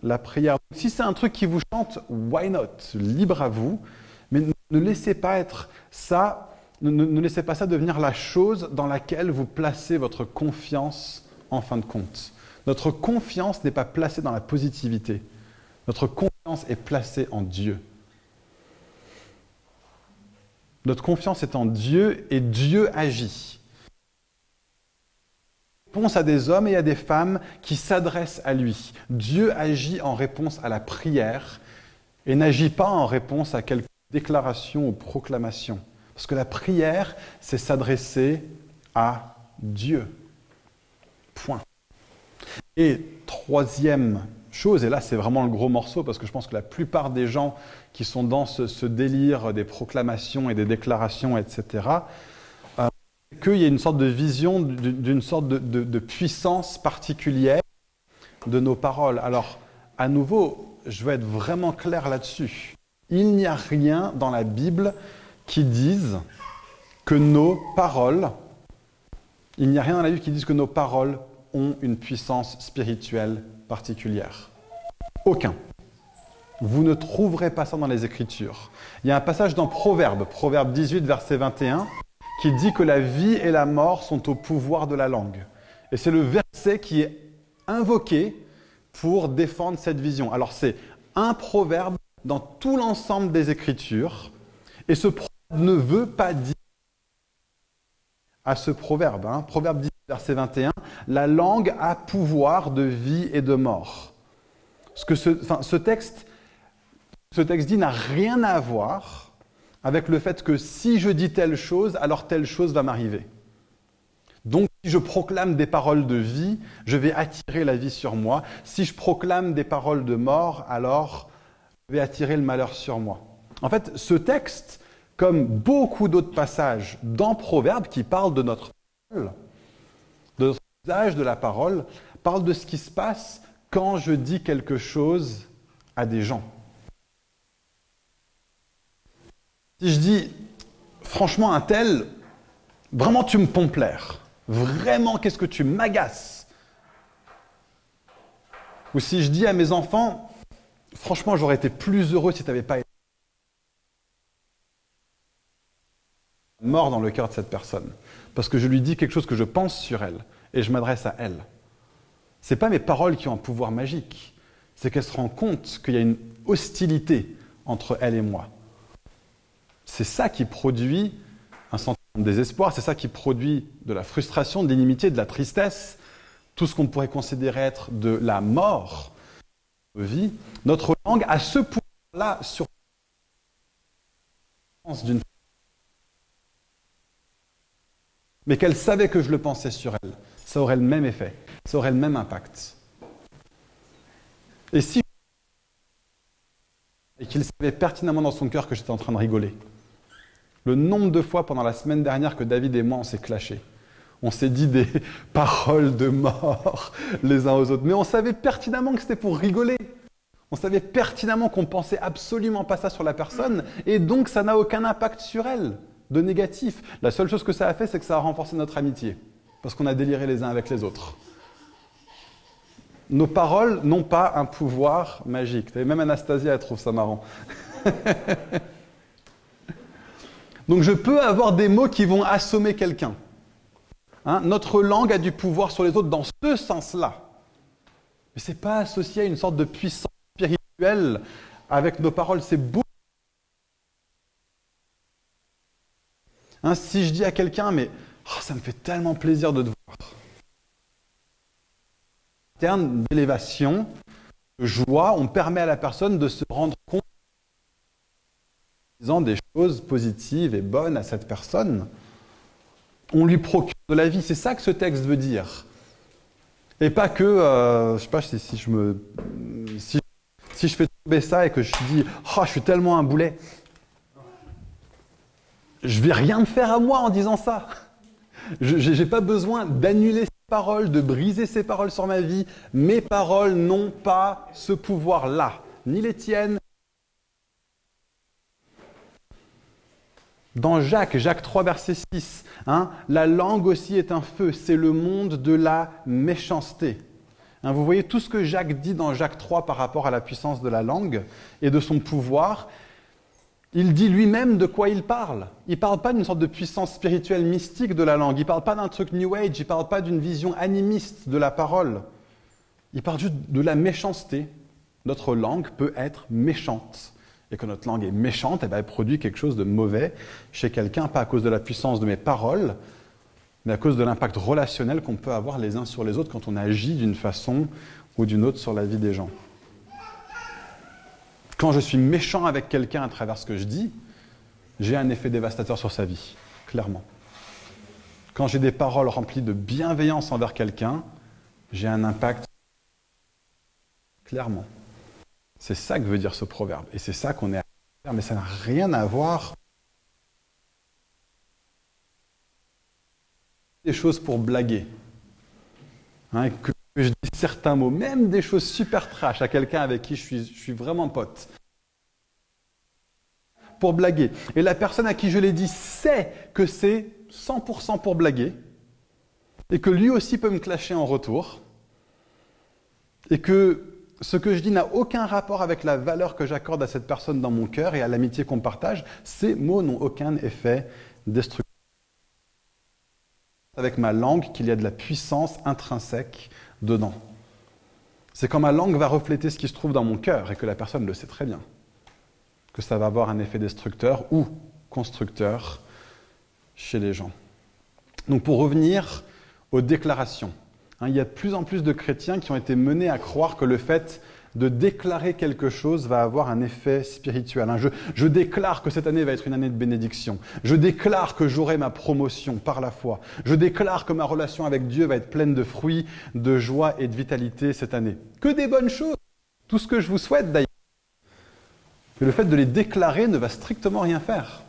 la prière. Si c'est un truc qui vous chante, why not? Libre à vous, mais ne laissez pas être ça, ne, laissez pas ça devenir la chose dans laquelle vous placez votre confiance en fin de compte. Notre confiance n'est pas placée dans la positivité. Notre confiance est placée en Dieu. Notre confiance est en Dieu et Dieu agit. Réponse à des hommes et à des femmes qui s'adressent à lui. Dieu agit en réponse à la prière et n'agit pas en réponse à quelque déclaration ou proclamation. Parce que la prière, c'est s'adresser à Dieu. Point. Et troisième chose, et là c'est vraiment le gros morceau, parce que je pense que la plupart des gens qui sont dans ce, délire des proclamations et des déclarations, etc., euh, qu'il y a une sorte de vision d'une sorte de, puissance particulière de nos paroles. Alors, à nouveau, je veux être vraiment clair là-dessus. Il n'y a rien dans la Bible qui dise que nos paroles, il n'y a rien dans la Bible qui dise que nos paroles ont une puissance spirituelle particulière. Aucun. Vous ne trouverez pas ça dans les Écritures. Il y a un passage dans Proverbe, Proverbe 18, verset 21, qui dit que la vie et la mort sont au pouvoir de la langue. Et c'est le verset qui est invoqué pour défendre cette vision. Alors c'est un proverbe dans tout l'ensemble des Écritures, et ce proverbe ne veut pas dire à ce proverbe, hein, proverbe 18, verset 21, la langue a pouvoir de vie et de mort. Ce que ce, texte, ce texte dit n'a rien à voir avec le fait que si je dis telle chose, alors telle chose va m'arriver. Donc si je proclame des paroles de vie, je vais attirer la vie sur moi. Si je proclame des paroles de mort, alors je vais attirer le malheur sur moi. En fait, ce texte, comme beaucoup d'autres passages dans Proverbes qui parlent de notre parole, de notre usage de la parole, parle de ce qui se passe quand je dis quelque chose à des gens. Si je dis, franchement, un tel, vraiment tu me pompes l'air, vraiment qu'est-ce que tu m'agaces? Ou si je dis à mes enfants, franchement j'aurais été plus heureux si tu n'avais pas été mort dans le cœur de cette personne. Parce que je lui dis quelque chose que je pense sur elle et je m'adresse à elle. Ce pas mes paroles qui ont un pouvoir magique, c'est qu'elle se rend compte qu'il y a une hostilité entre elle et moi. C'est ça qui produit un sentiment de désespoir, c'est ça qui produit de la frustration, de l'inimitié, de la tristesse, tout ce qu'on pourrait considérer être de la mort de vie. Notre langue a ce pouvoir-là sur d'une mais qu'elle savait que je le pensais sur elle, ça aurait le même effet, ça aurait le même impact. Et si et qu'il savait pertinemment dans son cœur que j'étais en train de rigoler. Le nombre de fois pendant la semaine dernière que David et moi on s'est clashés. On s'est dit des paroles de mort les uns aux autres. Mais on savait pertinemment que c'était pour rigoler. On savait pertinemment qu'on pensait absolument pas ça sur la personne et donc ça n'a aucun impact sur elle de négatif. La seule chose que ça a fait, c'est que ça a renforcé notre amitié, parce qu'on a déliré les uns avec les autres. Nos paroles n'ont pas un pouvoir magique. Même Anastasia, elle trouve ça marrant. Donc je peux avoir des mots qui vont assommer quelqu'un. Hein, notre langue a du pouvoir sur les autres dans ce sens-là. Mais ce n'est pas associé à une sorte de puissance spirituelle avec nos paroles. C'est beaucoup Hein, si je dis à quelqu'un, mais oh, ça me fait tellement plaisir de te voir. Terme d'élévation, de joie, on permet à la personne de se rendre compte disant des choses positives et bonnes à cette personne. On lui procure de la vie, c'est ça que ce texte veut dire. Et pas que, euh, je sais pas si, je me, si, si, je fais tomber ça et que je dis, oh, je suis tellement un boulet, je vais rien me faire à moi en disant ça. Je n'ai pas besoin d'annuler ces paroles, de briser ces paroles sur ma vie. Mes paroles n'ont pas ce pouvoir-là, ni les tiennes. Dans Jacques, Jacques 3, verset 6, hein, la langue aussi est un feu, c'est le monde de la méchanceté. Hein, vous voyez tout ce que Jacques dit dans Jacques 3 par rapport à la puissance de la langue et de son pouvoir. Il dit lui-même de quoi il parle. Il ne parle pas d'une sorte de puissance spirituelle mystique de la langue. Il ne parle pas d'un truc New Age. Il ne parle pas d'une vision animiste de la parole. Il parle juste de la méchanceté. Notre langue peut être méchante. Et que notre langue est méchante, eh bien, elle produit quelque chose de mauvais chez quelqu'un, pas à cause de la puissance de mes paroles, mais à cause de l'impact relationnel qu'on peut avoir les uns sur les autres quand on agit d'une façon ou d'une autre sur la vie des gens. Quand je suis méchant avec quelqu'un à travers ce que je dis, j'ai un effet dévastateur sur sa vie, clairement. Quand j'ai des paroles remplies de bienveillance envers quelqu'un, j'ai un impact clairement. C'est ça que veut dire ce proverbe. Et c'est ça qu'on est à faire, mais ça n'a rien à voir des choses pour blaguer. Hein, je dis certains mots, même des choses super trash à quelqu'un avec qui je suis, je suis vraiment pote. Pour blaguer. Et la personne à qui je l'ai dit sait que c'est 100% pour blaguer. Et que lui aussi peut me clasher en retour. Et que ce que je dis n'a aucun rapport avec la valeur que j'accorde à cette personne dans mon cœur et à l'amitié qu'on partage. Ces mots n'ont aucun effet destructeur avec ma langue qu'il y a de la puissance intrinsèque C'est quand ma langue va refléter ce qui se trouve dans mon cœur et que la personne le sait très bien, que ça va avoir un effet destructeur ou constructeur chez les gens. Donc pour revenir aux déclarations, hein, il y a de plus en plus de chrétiens qui ont été menés à croire que le fait de déclarer quelque chose va avoir un effet spirituel. Hein. Je, déclare que cette année va être une année de bénédiction. Je déclare que j'aurai ma promotion par la foi. Je déclare que ma relation avec Dieu va être pleine de fruits, de joie et de vitalité cette année. Que des bonnes choses. Tout ce que je vous souhaite d'ailleurs. Mais le fait de les déclarer ne va strictement rien faire.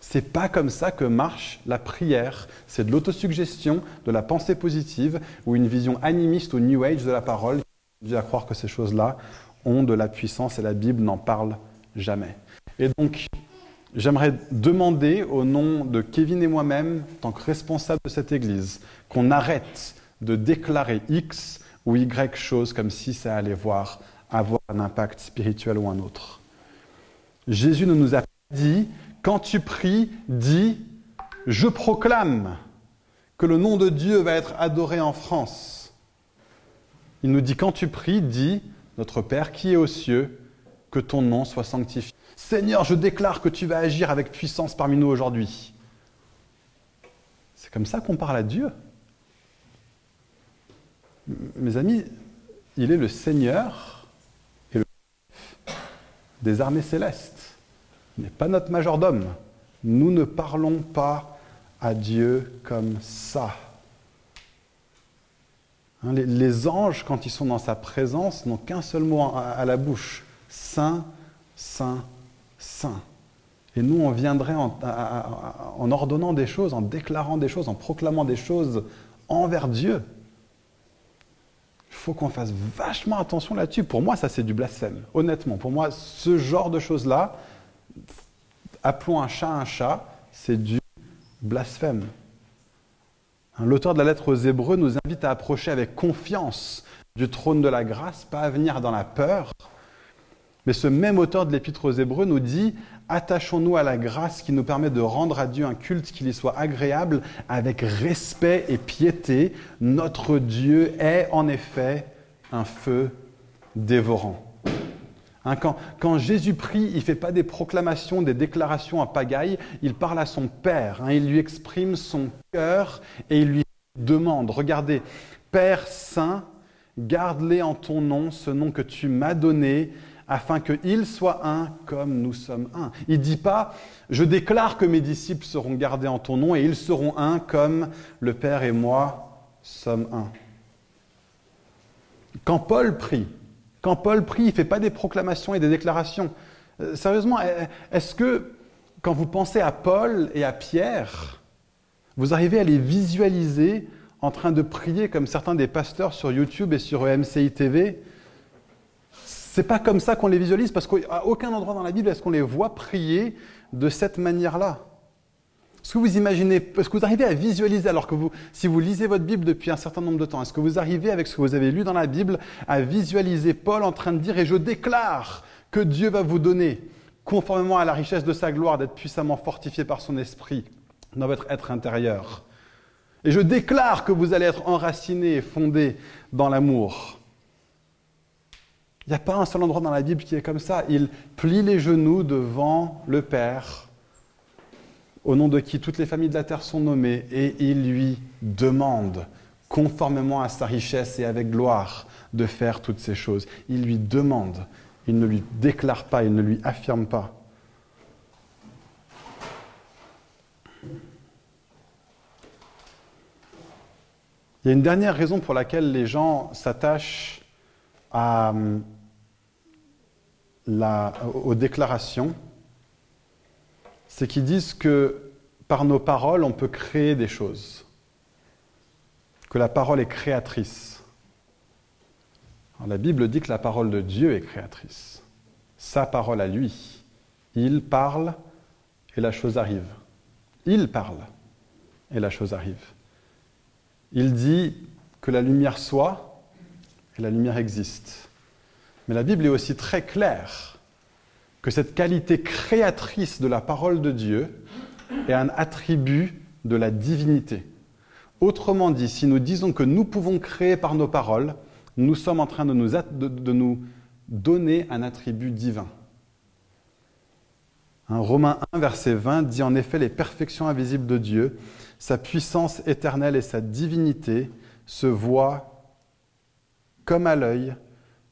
C'est pas comme ça que marche la prière. C'est de l'autosuggestion, de la pensée positive ou une vision animiste ou New Age de la parole à croire que ces choses-là ont de la puissance et la Bible n'en parle jamais. Et donc, j'aimerais demander au nom de Kevin et moi-même, tant que responsable de cette Église, qu'on arrête de déclarer X ou Y chose comme si ça allait voir avoir un impact spirituel ou un autre. Jésus ne nous a pas dit, quand tu pries, dis, je proclame que le nom de Dieu va être adoré en France. Il nous dit, quand tu pries, dis, notre Père qui est aux cieux, que ton nom soit sanctifié. Seigneur, je déclare que tu vas agir avec puissance parmi nous aujourd'hui. C'est comme ça qu'on parle à Dieu. Mes amis, il est le Seigneur et le chef des armées célestes. Il n'est pas notre majordome. Nous ne parlons pas à Dieu comme ça. Hein, les, anges, quand ils sont dans sa présence, n'ont qu'un seul mot à, la bouche. Saint, Saint, Saint. Et nous, on viendrait en, en, ordonnant des choses, en déclarant des choses, en proclamant des choses envers Dieu. Il faut qu'on fasse vachement attention là-dessus. Pour moi, ça, c'est du blasphème. Honnêtement, pour moi, ce genre de choses-là, appelons un chat un chat, c'est du blasphème. L'auteur de la lettre aux Hébreux nous invite à approcher avec confiance du trône de la grâce, pas à venir dans la peur. Mais ce même auteur de l'épître aux Hébreux nous dit Attachons-nous à la grâce qui nous permet de rendre à Dieu un culte qui lui soit agréable avec respect et piété. Notre Dieu est en effet un feu dévorant. Hein, quand, Jésus prie, il ne fait pas des proclamations, des déclarations à pagaille, il parle à son Père, hein, il lui exprime son cœur et il lui demande, regardez, Père Saint, garde-les en ton nom, ce nom que tu m'as donné, afin qu'ils soient un comme nous sommes un. Il ne dit pas, je déclare que mes disciples seront gardés en ton nom et ils seront un comme le Père et moi sommes un. Quand Paul prie, quand Paul prie, il ne fait pas des proclamations et des déclarations. Euh, sérieusement, est-ce que quand vous pensez à Paul et à Pierre, Vous arrivez à les visualiser en train de prier comme certains des pasteurs sur YouTube et sur MCI TV. C'est pas comme ça qu'on les visualise parce qu'à aucun endroit dans la Bible est-ce qu'on les voit prier de cette manière-là. Est-ce que vous imaginez, est-ce que vous arrivez à visualiser, alors que vous, si vous lisez votre Bible depuis un certain nombre de temps, est-ce que vous arrivez avec ce que vous avez lu dans la Bible à visualiser Paul en train de dire, et je déclare que Dieu va vous donner, conformément à la richesse de sa gloire, d'être puissamment fortifié par son esprit dans votre être intérieur. Et je déclare que vous allez être enraciné et fondé dans l'amour. Il n'y a pas un seul endroit dans la Bible qui est comme ça. Il plie les genoux devant le Père au nom de qui toutes les familles de la terre sont nommées, et il lui demande, conformément à sa richesse et avec gloire, de faire toutes ces choses. Il lui demande, il ne lui déclare pas, il ne lui affirme pas. Il y a une dernière raison pour laquelle les gens s'attachent aux déclarations c'est qu'ils disent que par nos paroles, on peut créer des choses, que la parole est créatrice. la Bible dit que la parole de Dieu est créatrice, sa parole à lui. Il parle et la chose arrive. Il parle et la chose arrive. Il dit que la lumière soit et la lumière existe. Mais la Bible est aussi très claire que cette qualité créatrice de la parole de Dieu est un attribut de la divinité. Autrement dit, si nous disons que nous pouvons créer par nos paroles, nous sommes en train de nous, donner un attribut divin. Romains 1, verset 20 dit en effet les perfections invisibles de Dieu, sa puissance éternelle et sa divinité se voient comme à l'œil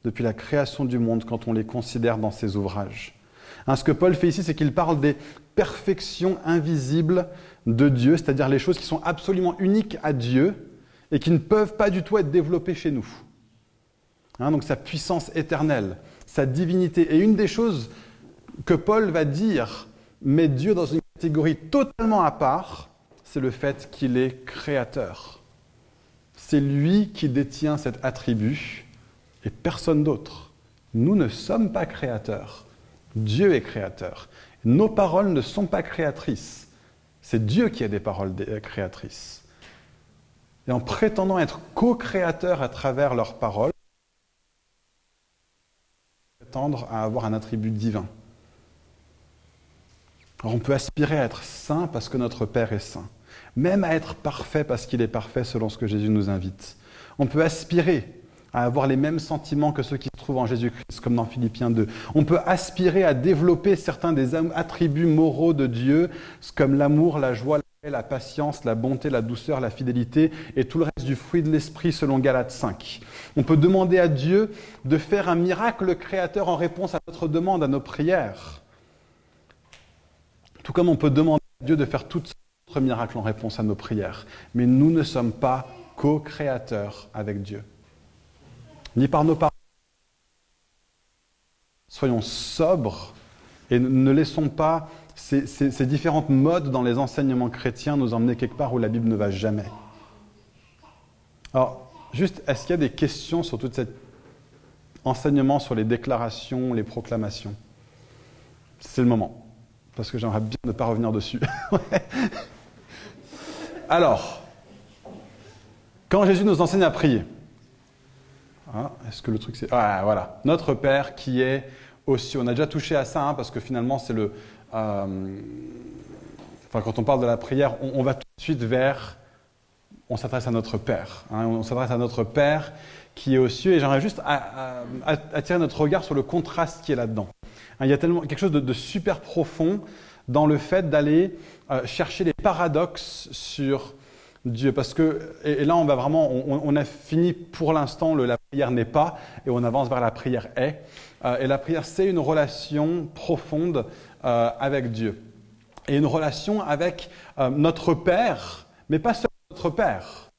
depuis la création du monde quand on les considère dans ses ouvrages. Hein, ce que Paul fait ici, c'est qu'il parle des perfections invisibles de Dieu, c'est-à-dire les choses qui sont absolument uniques à Dieu et qui ne peuvent pas du tout être développées chez nous. Hein, donc sa puissance éternelle, sa divinité. Et une des choses que Paul va dire met Dieu dans une catégorie totalement à part, c'est le fait qu'il est créateur. C'est lui qui détient cet attribut et personne d'autre. Nous ne sommes pas créateurs. Dieu est créateur. Nos paroles ne sont pas créatrices. C'est Dieu qui a des paroles euh, créatrices. Et en prétendant être co-créateur à travers leurs paroles, prétendre à avoir un attribut divin. Alors on peut aspirer à être saint parce que notre Père est saint, même à être parfait parce qu'il est parfait selon ce que Jésus nous invite. On peut aspirer à avoir les mêmes sentiments que ceux qui se trouvent en Jésus-Christ, comme dans Philippiens 2. On peut aspirer à développer certains des attributs moraux de Dieu, comme l'amour, la joie, la paix, la patience, la bonté, la douceur, la fidélité, et tout le reste du fruit de l'esprit selon Galates 5. On peut demander à Dieu de faire un miracle créateur en réponse à notre demande, à nos prières. Tout comme on peut demander à Dieu de faire tout autres miracles en réponse à nos prières. Mais nous ne sommes pas co-créateurs avec Dieu ni par nos parents. Soyons sobres et ne laissons pas ces, ces, différentes modes dans les enseignements chrétiens nous emmener quelque part où la Bible ne va jamais. Alors, juste, est-ce qu'il y a des questions sur tout cet enseignement sur les déclarations, les proclamations? C'est le moment, parce que j'aimerais bien ne pas revenir dessus. Alors, quand Jésus nous enseigne à prier, Hein, est-ce que le truc c'est. Ah, voilà. Notre Père qui est cieux. On a déjà touché à ça, hein, parce que finalement, c'est le. Euh, enfin, quand on parle de la prière, on, va tout de suite vers. On s'adresse à notre Père. Hein, on s'adresse à notre Père qui est aux cieux. Et j'aimerais juste attirer notre regard sur le contraste qui est là-dedans. il y a tellement quelque chose de, super profond dans le fait d'aller euh, chercher les paradoxes sur Dieu. Parce que, et, là, on va vraiment, on, a fini pour l'instant, la prière n'est pas, et on avance vers la prière est. Euh, et la prière, c'est une relation profonde euh, avec Dieu. Et une relation avec euh, notre Père, mais pas seulement notre Père.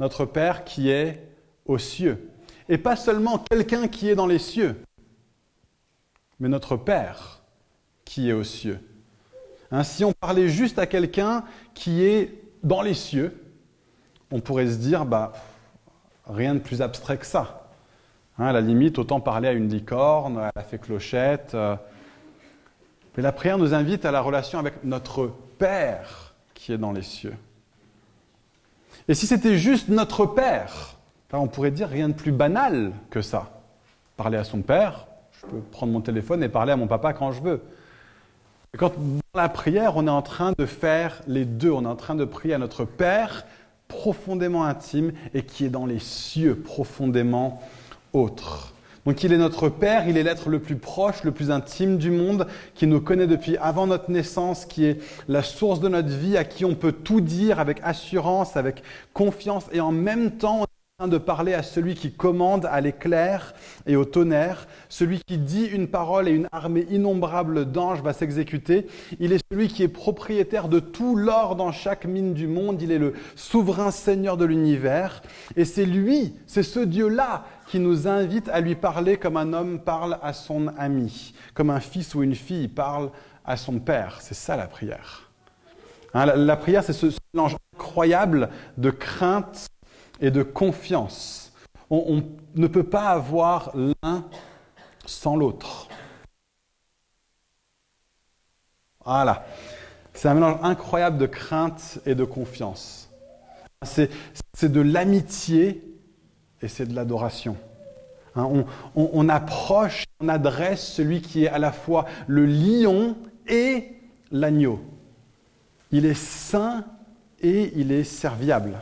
Notre Père qui est aux cieux. Et pas seulement quelqu'un qui est dans les cieux, mais notre Père qui est aux cieux. Hein, si on parlait juste à quelqu'un qui est dans les cieux, on pourrait se dire, bah, rien de plus abstrait que ça. Hein, à la limite, autant parler à une licorne, à la fée clochette. Euh. Mais la prière nous invite à la relation avec notre Père qui est dans les cieux. Et si c'était juste notre Père, on pourrait dire rien de plus banal que ça. Parler à son Père, je peux prendre mon téléphone et parler à mon papa quand je veux. La prière, on est en train de faire les deux, on est en train de prier à notre Père profondément intime et qui est dans les cieux profondément autre. Donc il est notre Père, il est l'être le plus proche, le plus intime du monde, qui nous connaît depuis avant notre naissance, qui est la source de notre vie, à qui on peut tout dire avec assurance, avec confiance, et en même temps de parler à celui qui commande à l'éclair et au tonnerre, celui qui dit une parole et une armée innombrable d'anges va s'exécuter. Il est celui qui est propriétaire de tout l'or dans chaque mine du monde. Il est le souverain Seigneur de l'univers. Et c'est lui, c'est ce Dieu-là qui nous invite à lui parler comme un homme parle à son ami, comme un fils ou une fille parle à son père. C'est ça la prière. Hein, la, prière, c'est ce mélange incroyable de crainte et de confiance. On, ne peut pas avoir l'un sans l'autre. Voilà. C'est un mélange incroyable de crainte et de confiance. C'est de l'amitié et c'est de l'adoration. Hein, on, on, approche, on adresse celui qui est à la fois le lion et l'agneau. Il est saint et il est serviable.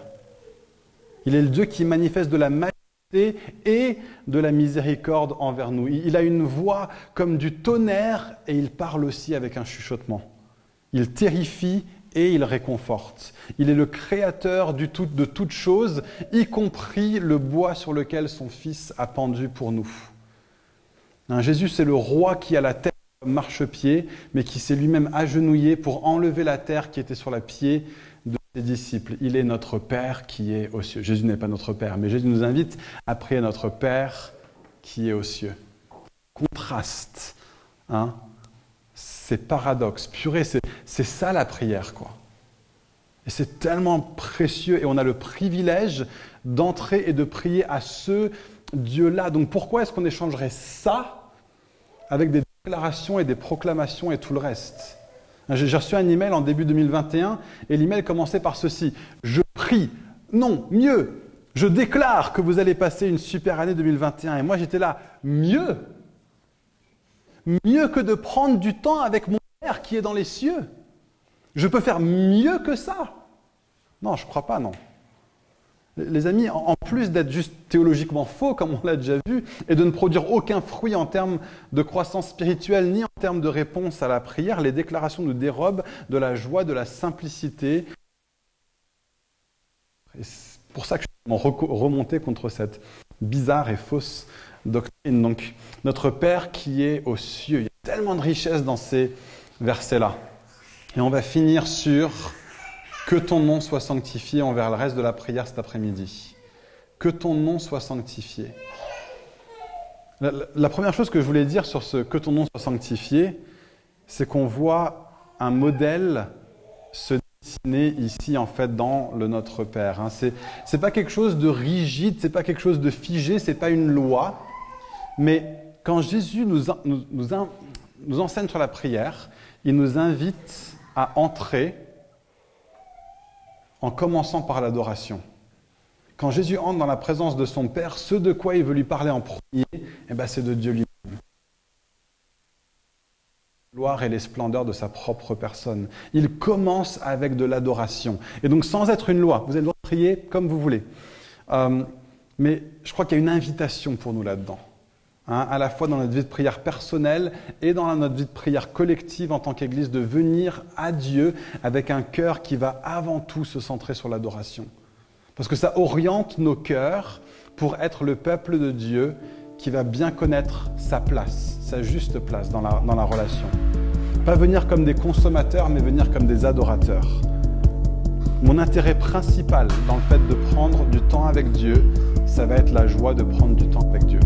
Il est le Dieu qui manifeste de la majesté et de la miséricorde envers nous. Il a une voix comme du tonnerre et il parle aussi avec un chuchotement. Il terrifie et il réconforte. Il est le créateur de toutes choses, y compris le bois sur lequel son Fils a pendu pour nous. Hein, Jésus, c'est le roi qui a la tête comme marchepied, mais qui s'est lui-même agenouillé pour enlever la terre qui était sur la pied ses disciples. Il est notre Père qui est aux cieux. Jésus n'est pas notre Père, mais Jésus nous invite à prier notre Père qui est aux cieux. Contraste, hein c'est paradoxe. Purée, c'est ça la prière, quoi. Et c'est tellement précieux et on a le privilège d'entrer et de prier à ce Dieu-là. Donc pourquoi est-ce qu'on échangerait ça avec des déclarations et des proclamations et tout le reste? J'ai reçu un email en début 2021 et l'email commençait par ceci. Je prie. Non, mieux. Je déclare que vous allez passer une super année 2021. Et moi j'étais là, mieux. Mieux que de prendre du temps avec mon Père qui est dans les cieux. Je peux faire mieux que ça. Non, je ne crois pas, non. Les amis, en plus d'être juste théologiquement faux, comme on l'a déjà vu, et de ne produire aucun fruit en termes de croissance spirituelle, ni en termes de réponse à la prière, les déclarations nous dérobent de la joie, de la simplicité. C'est pour ça que je suis remonté contre cette bizarre et fausse doctrine. Donc, notre Père qui est aux cieux, il y a tellement de richesse dans ces versets-là. Et on va finir sur que ton nom soit sanctifié envers le reste de la prière cet après-midi. Que ton nom soit sanctifié. La, première chose que je voulais dire sur ce que ton nom soit sanctifié, c'est qu'on voit un modèle se dessiner ici en fait dans le Notre Père. Hein. Ce n'est pas quelque chose de rigide, c'est pas quelque chose de figé, c'est pas une loi, mais quand Jésus nous, nous enseigne sur la prière, il nous invite à entrer en commençant par l'adoration. Quand Jésus entre dans la présence de son Père, ce de quoi il veut lui parler en premier, eh ben, c'est de Dieu lui-même. Gloire et les splendeurs de sa propre personne. Il commence avec de l'adoration. Et donc sans être une loi, vous allez prier comme vous voulez. Euh, mais je crois qu'il y a une invitation pour nous là-dedans. Hein, à la fois dans notre vie de prière personnelle et dans notre vie de prière collective en tant qu'Église, de venir à Dieu avec un cœur qui va avant tout se centrer sur l'adoration. Parce que ça oriente nos cœurs pour être le peuple de Dieu qui va bien connaître sa place, sa juste place dans la, dans la relation. Pas venir comme des consommateurs, mais venir comme des adorateurs. Mon intérêt principal dans le fait de prendre du temps avec Dieu, ça va être la joie de prendre du temps avec Dieu.